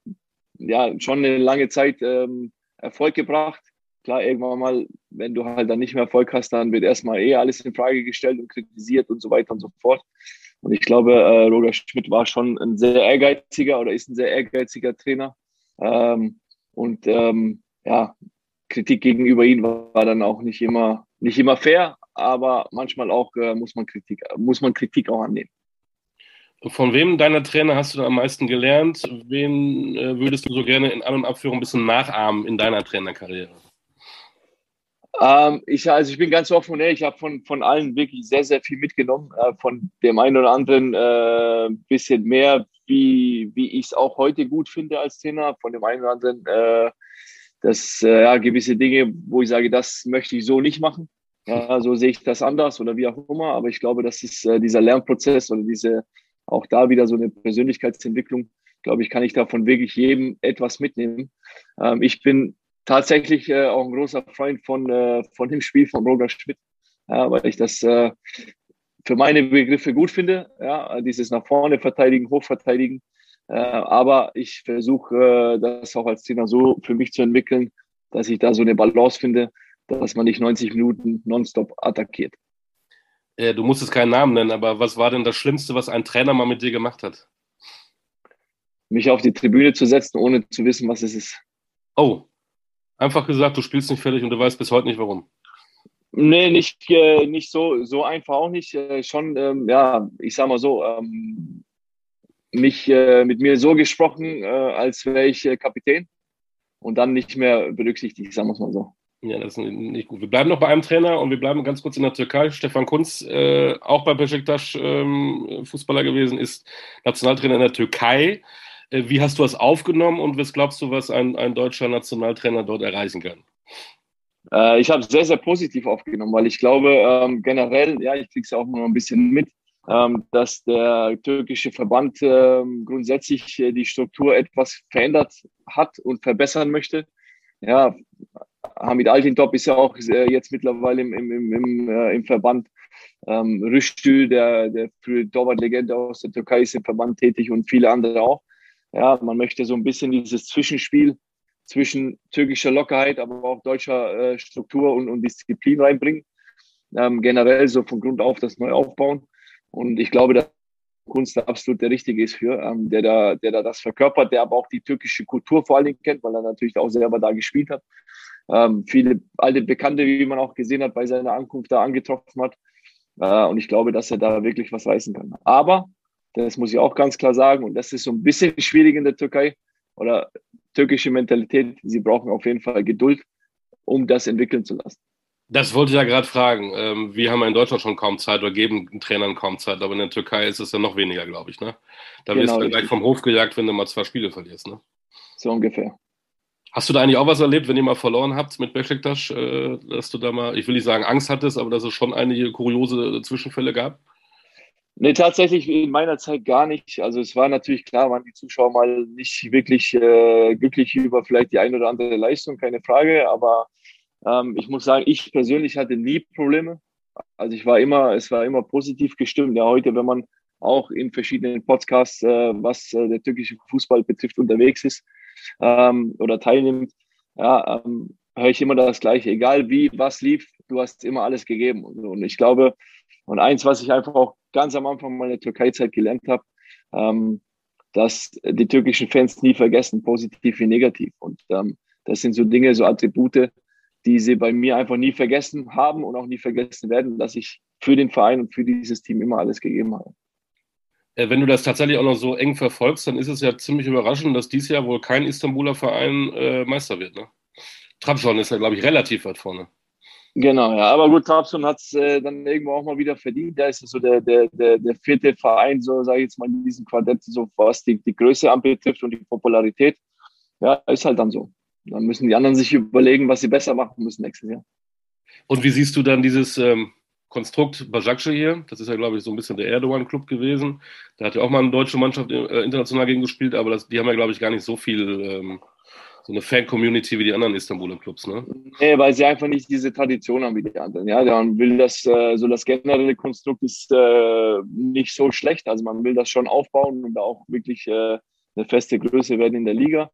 ja, schon eine lange Zeit ähm, Erfolg gebracht. Klar, irgendwann mal, wenn du halt dann nicht mehr Erfolg hast, dann wird erstmal eh alles in Frage gestellt und kritisiert und so weiter und so fort. Und ich glaube, äh, Roger Schmidt war schon ein sehr ehrgeiziger oder ist ein sehr ehrgeiziger Trainer. Ähm, und ähm, ja, Kritik gegenüber ihm war, dann auch nicht immer, nicht immer fair, aber manchmal auch äh, muss, man Kritik, muss man Kritik auch annehmen. Von wem deiner Trainer hast du am meisten gelernt? Wen äh, würdest du so gerne in An- und Abführung ein bisschen nachahmen in deiner Trainerkarriere? Ähm, ich, also ich bin ganz offen und ehrlich, ich habe von, von allen wirklich sehr, sehr viel mitgenommen. Äh, von dem einen oder anderen äh, bisschen mehr, wie, wie ich es auch heute gut finde als Trainer. Von dem einen oder anderen, äh, dass äh, ja, gewisse Dinge, wo ich sage, das möchte ich so nicht machen. Ja, so sehe ich das anders oder wie auch immer. Aber ich glaube, das ist äh, dieser Lernprozess oder diese, auch da wieder so eine Persönlichkeitsentwicklung, glaube ich, kann ich davon wirklich jedem etwas mitnehmen. Ähm, ich bin tatsächlich äh, auch ein großer Freund von, äh, von dem Spiel von Roger Schmidt, ja, weil ich das äh, für meine Begriffe gut finde, ja, dieses nach vorne verteidigen, hochverteidigen. Äh, aber ich versuche äh, das auch als Trainer so für mich zu entwickeln, dass ich da so eine Balance finde, dass man nicht 90 Minuten nonstop attackiert. Du musst es keinen Namen nennen, aber was war denn das Schlimmste, was ein Trainer mal mit dir gemacht hat? Mich auf die Tribüne zu setzen, ohne zu wissen, was es ist. Oh, Einfach gesagt, du spielst nicht fertig und du weißt bis heute nicht warum. Nee, nicht, äh, nicht so, so einfach auch nicht. Äh, schon, ähm, ja, ich sag mal so, ähm, mich äh, mit mir so gesprochen, äh, als wäre ich äh, Kapitän und dann nicht mehr berücksichtigt, sagen wir es mal so. Ja, das ist nicht gut. Wir bleiben noch bei einem Trainer und wir bleiben ganz kurz in der Türkei. Stefan Kunz, äh, auch bei Besiktas ähm, Fußballer gewesen, ist Nationaltrainer in der Türkei. Äh, wie hast du das aufgenommen und was glaubst du, was ein, ein deutscher Nationaltrainer dort erreichen kann? Äh, ich habe es sehr, sehr positiv aufgenommen, weil ich glaube, ähm, generell, ja, ich kriege es auch noch ein bisschen mit, ähm, dass der türkische Verband ähm, grundsätzlich äh, die Struktur etwas verändert hat und verbessern möchte. Ja, Hamid Altintop ist ja auch äh, jetzt mittlerweile im, im, im, im, äh, im Verband. Ähm, Rüştü, der, der frühe Torwart-Legende aus der Türkei, ist im Verband tätig und viele andere auch. Ja, man möchte so ein bisschen dieses Zwischenspiel zwischen türkischer Lockerheit, aber auch deutscher äh, Struktur und, und, Disziplin reinbringen. Ähm, generell so von Grund auf das neu aufbauen. Und ich glaube, dass Kunst absolut der Richtige ist für, ähm, der, da, der da das verkörpert, der aber auch die türkische Kultur vor allen Dingen kennt, weil er natürlich auch selber da gespielt hat. Ähm, viele alte Bekannte, wie man auch gesehen hat, bei seiner Ankunft da angetroffen hat. Äh, und ich glaube, dass er da wirklich was reißen kann. Aber das muss ich auch ganz klar sagen. Und das ist so ein bisschen schwierig in der Türkei oder türkische Mentalität. Sie brauchen auf jeden Fall Geduld, um das entwickeln zu lassen. Das wollte ich ja gerade fragen. Ähm, wir haben in Deutschland schon kaum Zeit oder geben Trainern kaum Zeit, aber in der Türkei ist es ja noch weniger, glaube ich. Ne? Da genau, wirst du richtig. gleich vom Hof gejagt, wenn du mal zwei Spiele verlierst. Ne? So ungefähr. Hast du da eigentlich auch was erlebt, wenn ihr mal verloren habt mit Besiktas, äh, dass du da mal, ich will nicht sagen Angst hattest, aber dass es schon einige kuriose Zwischenfälle gab? Nee, tatsächlich in meiner Zeit gar nicht. Also es war natürlich klar, waren die Zuschauer mal nicht wirklich äh, glücklich über vielleicht die ein oder andere Leistung, keine Frage. Aber ähm, ich muss sagen, ich persönlich hatte nie Probleme. Also ich war immer, es war immer positiv gestimmt. Ja, heute, wenn man auch in verschiedenen Podcasts, äh, was äh, der türkische Fußball betrifft, unterwegs ist ähm, oder teilnimmt, ja, ähm, höre ich immer das Gleiche. Egal wie, was lief, du hast immer alles gegeben. Und ich glaube, und eins, was ich einfach auch ganz am Anfang meiner Türkei-Zeit gelernt habe, ähm, dass die türkischen Fans nie vergessen, positiv wie negativ. Und ähm, das sind so Dinge, so Attribute, die sie bei mir einfach nie vergessen haben und auch nie vergessen werden, dass ich für den Verein und für dieses Team immer alles gegeben habe. Äh, wenn du das tatsächlich auch noch so eng verfolgst, dann ist es ja ziemlich überraschend, dass dies Jahr wohl kein Istanbuler Verein äh, Meister wird. Ne? Trabzon ist ja, glaube ich, relativ weit vorne. Genau, ja. Aber gut, Trabzon hat es äh, dann irgendwo auch mal wieder verdient. Da ist so der, der, der, der vierte Verein, so sage ich jetzt mal, in diesem Quartett, so was die, die Größe anbetrifft und die Popularität. Ja, ist halt dann so. Dann müssen die anderen sich überlegen, was sie besser machen müssen nächstes Jahr. Und wie siehst du dann dieses ähm, Konstrukt Bajakce hier? Das ist ja, glaube ich, so ein bisschen der Erdogan-Club gewesen. Da hat ja auch mal eine deutsche Mannschaft äh, international gegen gespielt, aber das, die haben ja, glaube ich, gar nicht so viel ähm, so eine Fan-Community wie die anderen Istanbuler Clubs, ne? Nee, weil sie einfach nicht diese Tradition haben wie die anderen. Ja, man will das, äh, so das generelle Konstrukt ist äh, nicht so schlecht. Also man will das schon aufbauen und auch wirklich äh, eine feste Größe werden in der Liga.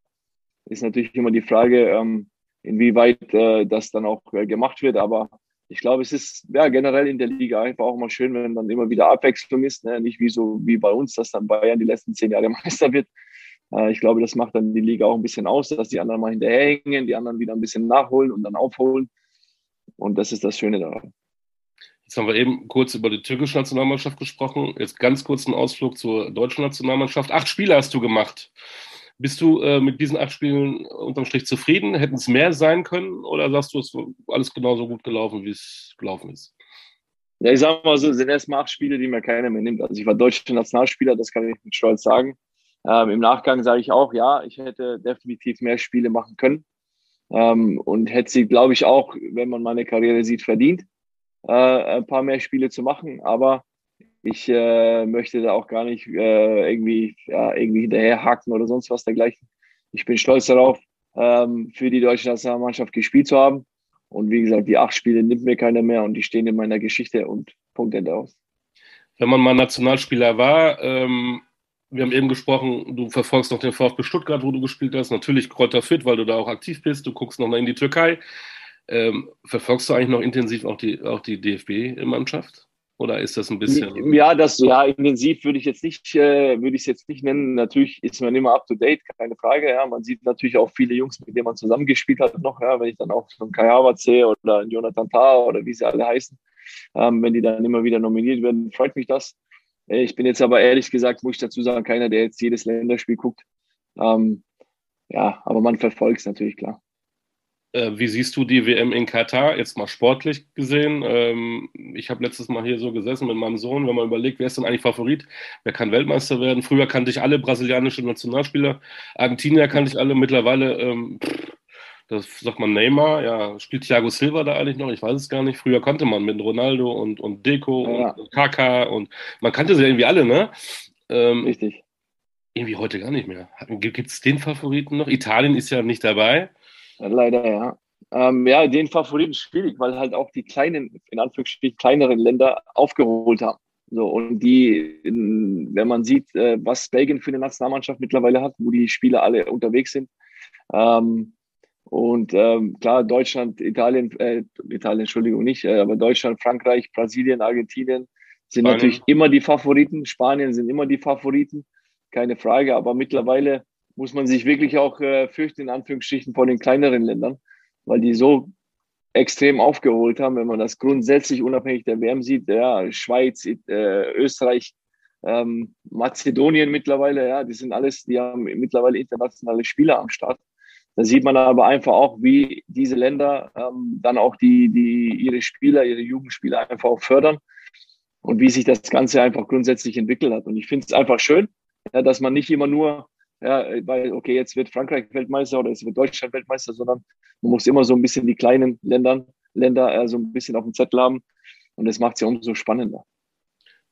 Ist natürlich immer die Frage, ähm, inwieweit das dann auch gemacht wird. Aber ich glaube, es ist ja generell in der Liga einfach auch mal schön, wenn dann immer wieder Abwechslung ist. Ne? Nicht wie so wie bei uns, dass dann Bayern die letzten zehn Jahre [laughs] Meister wird, äh, ich glaube, das macht dann die Liga auch ein bisschen aus, dass die anderen mal hinterherhängen, die anderen wieder ein bisschen nachholen und dann aufholen. Und das ist das Schöne daran. Jetzt haben wir eben kurz über die türkische Nationalmannschaft gesprochen. Jetzt ganz kurz einen Ausflug zur deutschen Nationalmannschaft. Acht Spiele hast du gemacht. Bist du äh, mit diesen acht Spielen unterm Strich zufrieden? Hätten es mehr sein können? Oder sagst du, es ist alles genauso gut gelaufen, wie es gelaufen ist? Ja, ich sage mal so, es sind erstmal acht Spiele, die mir keiner mehr nimmt. Also ich war deutscher Nationalspieler, das kann ich mit Stolz sagen. Ähm, Im Nachgang sage ich auch, ja, ich hätte definitiv mehr Spiele machen können ähm, und hätte sie, glaube ich, auch, wenn man meine Karriere sieht, verdient, äh, ein paar mehr Spiele zu machen. Aber ich äh, möchte da auch gar nicht äh, irgendwie, ja, irgendwie hinterherhaken oder sonst was dergleichen. Ich bin stolz darauf, ähm, für die deutsche Nationalmannschaft gespielt zu haben. Und wie gesagt, die acht Spiele nimmt mir keiner mehr und die stehen in meiner Geschichte und Punkt Ende aus. Wenn man mal Nationalspieler war, ähm, wir haben eben gesprochen, du verfolgst noch den VfB Stuttgart, wo du gespielt hast. Natürlich Kräuter fit, weil du da auch aktiv bist. Du guckst noch mal in die Türkei. Ähm, verfolgst du eigentlich noch intensiv auch die, auch die DFB-Mannschaft? Oder ist das ein bisschen? Ja, das ja intensiv würde ich jetzt nicht, äh, würde ich es jetzt nicht nennen. Natürlich ist man immer up to date, keine Frage. Ja, man sieht natürlich auch viele Jungs, mit denen man zusammengespielt hat noch. Ja, wenn ich dann auch so einen Kai Havertz sehe oder einen Jonathan Tah oder wie sie alle heißen, ähm, wenn die dann immer wieder nominiert werden, freut mich das. Äh, ich bin jetzt aber ehrlich gesagt, muss ich dazu sagen, keiner, der jetzt jedes Länderspiel guckt. Ähm, ja, aber man verfolgt es natürlich klar. Äh, wie siehst du die WM in Katar, jetzt mal sportlich gesehen? Ähm, ich habe letztes Mal hier so gesessen mit meinem Sohn, wenn man überlegt, wer ist denn eigentlich Favorit? Wer kann Weltmeister werden? Früher kannte ich alle brasilianischen Nationalspieler, Argentinier kannte ich alle, mittlerweile ähm, pff, das sagt man Neymar, ja, spielt Thiago Silva da eigentlich noch? Ich weiß es gar nicht. Früher konnte man mit Ronaldo und, und Deco ja. und Kaka und man kannte sie irgendwie alle, ne? Ähm, Richtig. Irgendwie heute gar nicht mehr. Gibt es den Favoriten noch? Italien ist ja nicht dabei. Leider, ja. Ähm, ja, den Favoriten schwierig, weil halt auch die kleinen, in Anführungsstrichen kleineren Länder aufgeholt haben. So, und die, wenn man sieht, äh, was Belgien für eine Nationalmannschaft mittlerweile hat, wo die Spieler alle unterwegs sind, ähm, und ähm, klar, Deutschland, Italien, äh, Italien, Entschuldigung, nicht, äh, aber Deutschland, Frankreich, Brasilien, Argentinien sind Spanien. natürlich immer die Favoriten. Spanien sind immer die Favoriten, keine Frage. Aber mittlerweile muss man sich wirklich auch äh, fürchten, in Anführungsstrichen, vor den kleineren Ländern, weil die so extrem aufgeholt haben, wenn man das grundsätzlich unabhängig der WM sieht, ja, Schweiz, äh, Österreich, ähm, Mazedonien mittlerweile, ja, die sind alles, die haben mittlerweile internationale Spieler am Start. Da sieht man aber einfach auch, wie diese Länder ähm, dann auch die, die ihre Spieler, ihre Jugendspieler einfach auch fördern und wie sich das Ganze einfach grundsätzlich entwickelt hat. Und ich finde es einfach schön, ja, dass man nicht immer nur, ja, weil, okay, jetzt wird Frankreich Weltmeister oder jetzt wird Deutschland Weltmeister, sondern man muss immer so ein bisschen die kleinen Ländern, Länder äh, so ein bisschen auf dem Zettel haben. Und das macht es ja umso spannender.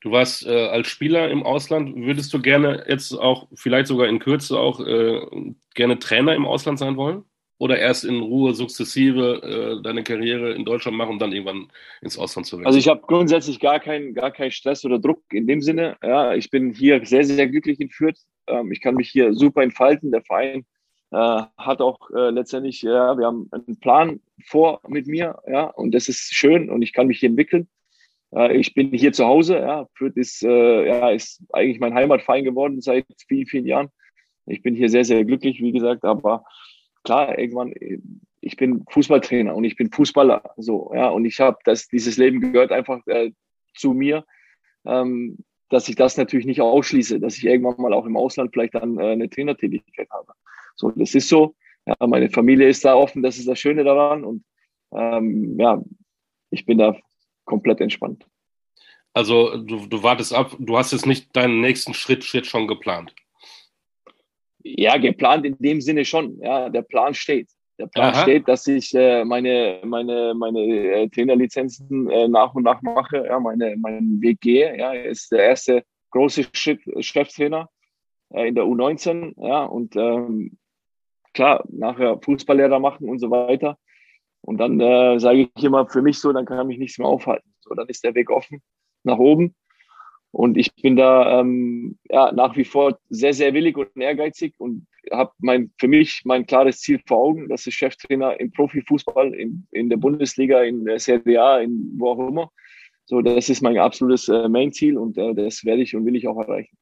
Du warst äh, als Spieler im Ausland. Würdest du gerne jetzt auch, vielleicht sogar in Kürze auch, äh, gerne Trainer im Ausland sein wollen? Oder erst in Ruhe sukzessive äh, deine Karriere in Deutschland machen und dann irgendwann ins Ausland zu wechseln? Also ich habe grundsätzlich gar keinen gar kein Stress oder Druck in dem Sinne. Ja, ich bin hier sehr, sehr glücklich in Fürth. Ähm, ich kann mich hier super entfalten. Der Verein äh, hat auch äh, letztendlich, ja, wir haben einen Plan vor mit mir, ja, und das ist schön und ich kann mich hier entwickeln. Äh, ich bin hier zu Hause, ja, Fürth ist, äh, ja, ist eigentlich mein Heimatverein geworden seit vielen, vielen Jahren. Ich bin hier sehr, sehr glücklich, wie gesagt, aber klar, irgendwann, ich bin Fußballtrainer und ich bin Fußballer, so, ja, und ich habe das, dieses Leben gehört einfach äh, zu mir, ähm, dass ich das natürlich nicht ausschließe, dass ich irgendwann mal auch im Ausland vielleicht dann äh, eine Trainertätigkeit habe. So, das ist so. Ja, meine Familie ist da offen, das ist das Schöne daran und ähm, ja, ich bin da komplett entspannt. Also du, du wartest ab, du hast jetzt nicht deinen nächsten Schritt jetzt schon geplant. Ja, geplant in dem Sinne schon. Ja, der Plan steht. Der Plan Aha. steht, dass ich äh, meine, meine, meine äh, Trainerlizenzen äh, nach und nach mache, ja, meine, meinen Weg gehe. Ja, ist der erste große Schritt Cheftrainer äh, in der U19. Ja, und ähm, klar, nachher Fußballlehrer machen und so weiter. Und dann äh, sage ich immer für mich so, dann kann mich nichts mehr aufhalten. So, dann ist der Weg offen nach oben. Und ich bin da ähm, ja, nach wie vor sehr, sehr willig und ehrgeizig und habe mein, für mich mein klares Ziel vor Augen. Das ist Cheftrainer im Profifußball, in, in der Bundesliga, in der Serie A, in wo auch immer. So, das ist mein absolutes äh, Main-Ziel und äh, das werde ich und will ich auch erreichen.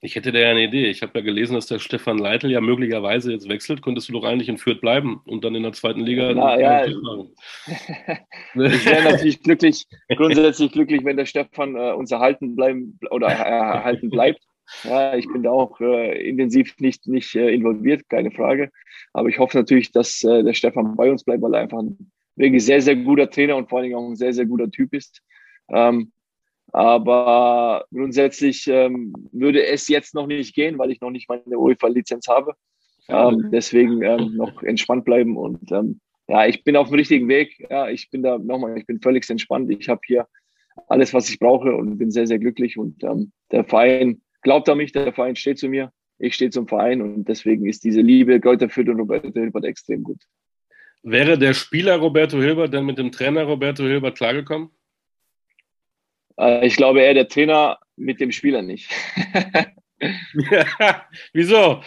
Ich hätte da ja eine Idee. Ich habe ja gelesen, dass der Stefan Leitl ja möglicherweise jetzt wechselt. Könntest du doch eigentlich in Fürth bleiben und dann in der zweiten Liga. Na, ja. [laughs] ich wäre natürlich glücklich, grundsätzlich glücklich, wenn der Stefan äh, uns erhalten bleiben oder erhalten bleibt. Ja, ich bin da auch äh, intensiv nicht, nicht äh, involviert, keine Frage. Aber ich hoffe natürlich, dass äh, der Stefan bei uns bleibt, weil er einfach ein wirklich sehr, sehr guter Trainer und vor allen Dingen auch ein sehr, sehr guter Typ ist. Ähm, aber grundsätzlich ähm, würde es jetzt noch nicht gehen, weil ich noch nicht meine UEFA-Lizenz habe. Ähm, deswegen ähm, noch entspannt bleiben und ähm, ja, ich bin auf dem richtigen Weg. Ja, ich bin da nochmal, ich bin völlig entspannt. Ich habe hier alles, was ich brauche und bin sehr, sehr glücklich. Und ähm, der Verein glaubt an mich, der Verein steht zu mir, ich stehe zum Verein und deswegen ist diese Liebe Geuter Fürth und Roberto Hilbert extrem gut. Wäre der Spieler Roberto Hilbert denn mit dem Trainer Roberto Hilbert klargekommen? Äh, ich glaube eher der Trainer mit dem Spieler nicht. ja, [laughs] wieso?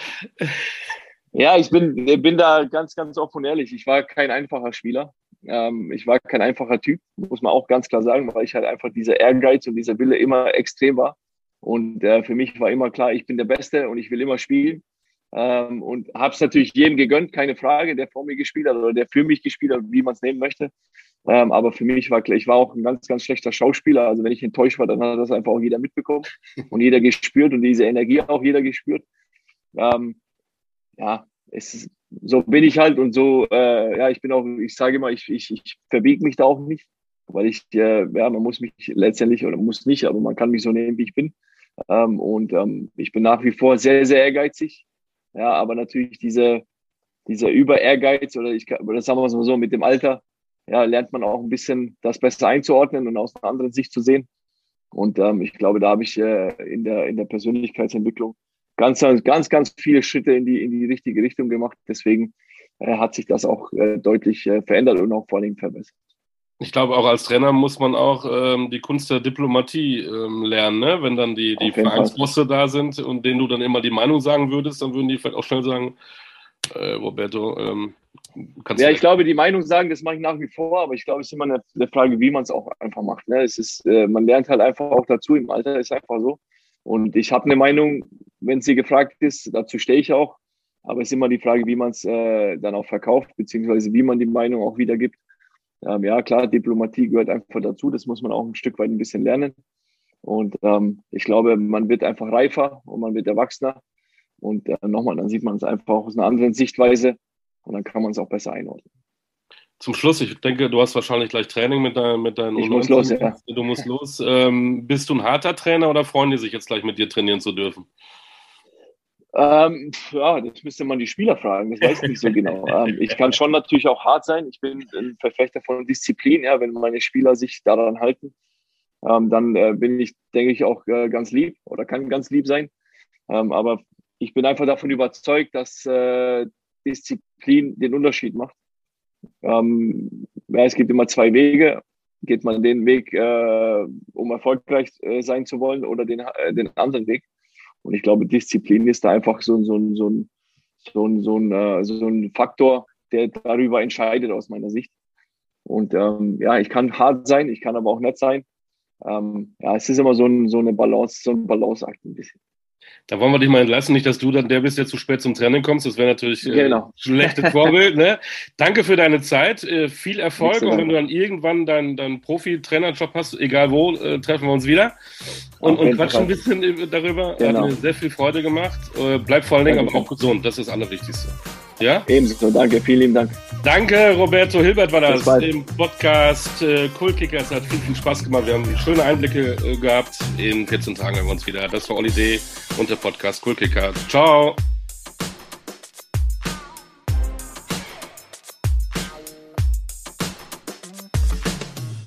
Ja, ich bin, bin da ganz, ganz offen und ehrlich. Ich war kein einfacher Spieler. Ähm, ich war kein einfacher Typ, muss man auch ganz klar sagen, weil ich halt einfach dieser Ehrgeiz und dieser Wille immer extrem war. Und äh, für mich war immer klar, ich bin der Beste und ich will immer spielen. Ähm, und habe es natürlich jedem gegönnt, keine Frage, der vor mir gespielt hat oder der für mich gespielt hat, wie man es nehmen möchte. Ähm, aber für mich war klar, ich war auch ein ganz, ganz schlechter Schauspieler. Also wenn ich enttäuscht war, dann hat das einfach auch jeder mitbekommen [laughs] und jeder gespürt und diese Energie auch jeder gespürt. Ähm, ja, es ist, so bin ich halt und so, äh, ja, ich bin auch, ich sage immer, ich, ich, ich verbiege mich da auch nicht, weil ich, äh, ja, man muss mich letztendlich oder muss nicht, aber man kann mich so nehmen, wie ich bin. Ähm, und ähm, ich bin nach wie vor sehr, sehr ehrgeizig. Ja, aber natürlich diese, dieser Über-Ehrgeiz oder ich das sagen wir mal so, mit dem Alter, ja, lernt man auch ein bisschen das besser einzuordnen und aus einer anderen Sicht zu sehen. Und ähm, ich glaube, da habe ich äh, in, der, in der Persönlichkeitsentwicklung ganz, ganz, ganz viele Schritte in die, in die richtige Richtung gemacht. Deswegen äh, hat sich das auch äh, deutlich äh, verändert und auch vor allem verbessert. Ich glaube, auch als Trainer muss man auch ähm, die Kunst der Diplomatie ähm, lernen. Ne? Wenn dann die, die Vereinsbosse da sind und denen du dann immer die Meinung sagen würdest, dann würden die vielleicht auch schnell sagen, äh, Roberto, ähm, ja, ich glaube, die Meinung sagen, das mache ich nach wie vor, aber ich glaube, es ist immer eine, eine Frage, wie man es auch einfach macht. Ne? Es ist, äh, man lernt halt einfach auch dazu im Alter, ist einfach so. Und ich habe eine Meinung, wenn sie gefragt ist, dazu stehe ich auch. Aber es ist immer die Frage, wie man es äh, dann auch verkauft, beziehungsweise wie man die Meinung auch wiedergibt. Ähm, ja, klar, Diplomatie gehört einfach dazu. Das muss man auch ein Stück weit ein bisschen lernen. Und ähm, ich glaube, man wird einfach reifer und man wird erwachsener. Und äh, nochmal, dann sieht man es einfach aus einer anderen Sichtweise. Und dann kann man es auch besser einordnen. Zum Schluss, ich denke, du hast wahrscheinlich gleich Training mit, dein, mit deinen Ich muss los, ja. Du musst los. Ähm, bist du ein harter Trainer oder freuen die sich jetzt gleich mit dir trainieren zu dürfen? Ähm, ja, das müsste man die Spieler fragen, das weiß ich nicht so genau. [laughs] Ähm, ich kann schon natürlich auch hart sein. Ich bin ein Verfechter von Disziplin, ja, wenn meine Spieler sich daran halten, ähm, dann äh, bin ich, denke ich, auch äh, ganz lieb oder kann ganz lieb sein. Ähm, aber ich bin einfach davon überzeugt, dass äh, Disziplin den Unterschied macht. Ähm, ja, es gibt immer zwei Wege. Geht man den Weg, äh, um erfolgreich äh, sein zu wollen, oder den, äh, den anderen Weg? Und ich glaube, Disziplin ist da einfach so, so, so, ein, so ein, so ein, äh, so ein Faktor, der darüber entscheidet aus meiner Sicht. Und ähm, ja, ich kann hart sein, ich kann aber auch nett sein. Ähm, ja, es ist immer so, ein, so eine Balance, so ein Balanceakt ein bisschen. Da wollen wir dich mal entlassen, nicht, dass du dann der bist, der zu spät zum Training kommst. Das wäre natürlich äh, genau. ein schlechtes Vorbild. Ne? Danke für deine Zeit. Äh, viel Erfolg. Und wenn du dann irgendwann deinen, deinen Profi-Trainerjob hast, egal wo, äh, treffen wir uns wieder und, und quatschen ein bisschen darüber. Genau. Hat mir sehr viel Freude gemacht. Äh, bleib vor allen Dingen aber auch gesund. Das ist das Allerwichtigste. Ja? Ebenso, danke, vielen lieben Dank. Danke, Roberto Hilbert war das im Podcast äh, Kultkicker. Es hat viel, viel Spaß gemacht. Wir haben schöne Einblicke äh, gehabt. In 14 Tagen haben wir uns wieder. Das war Olli D. und der Podcast Kultkicker. Ciao.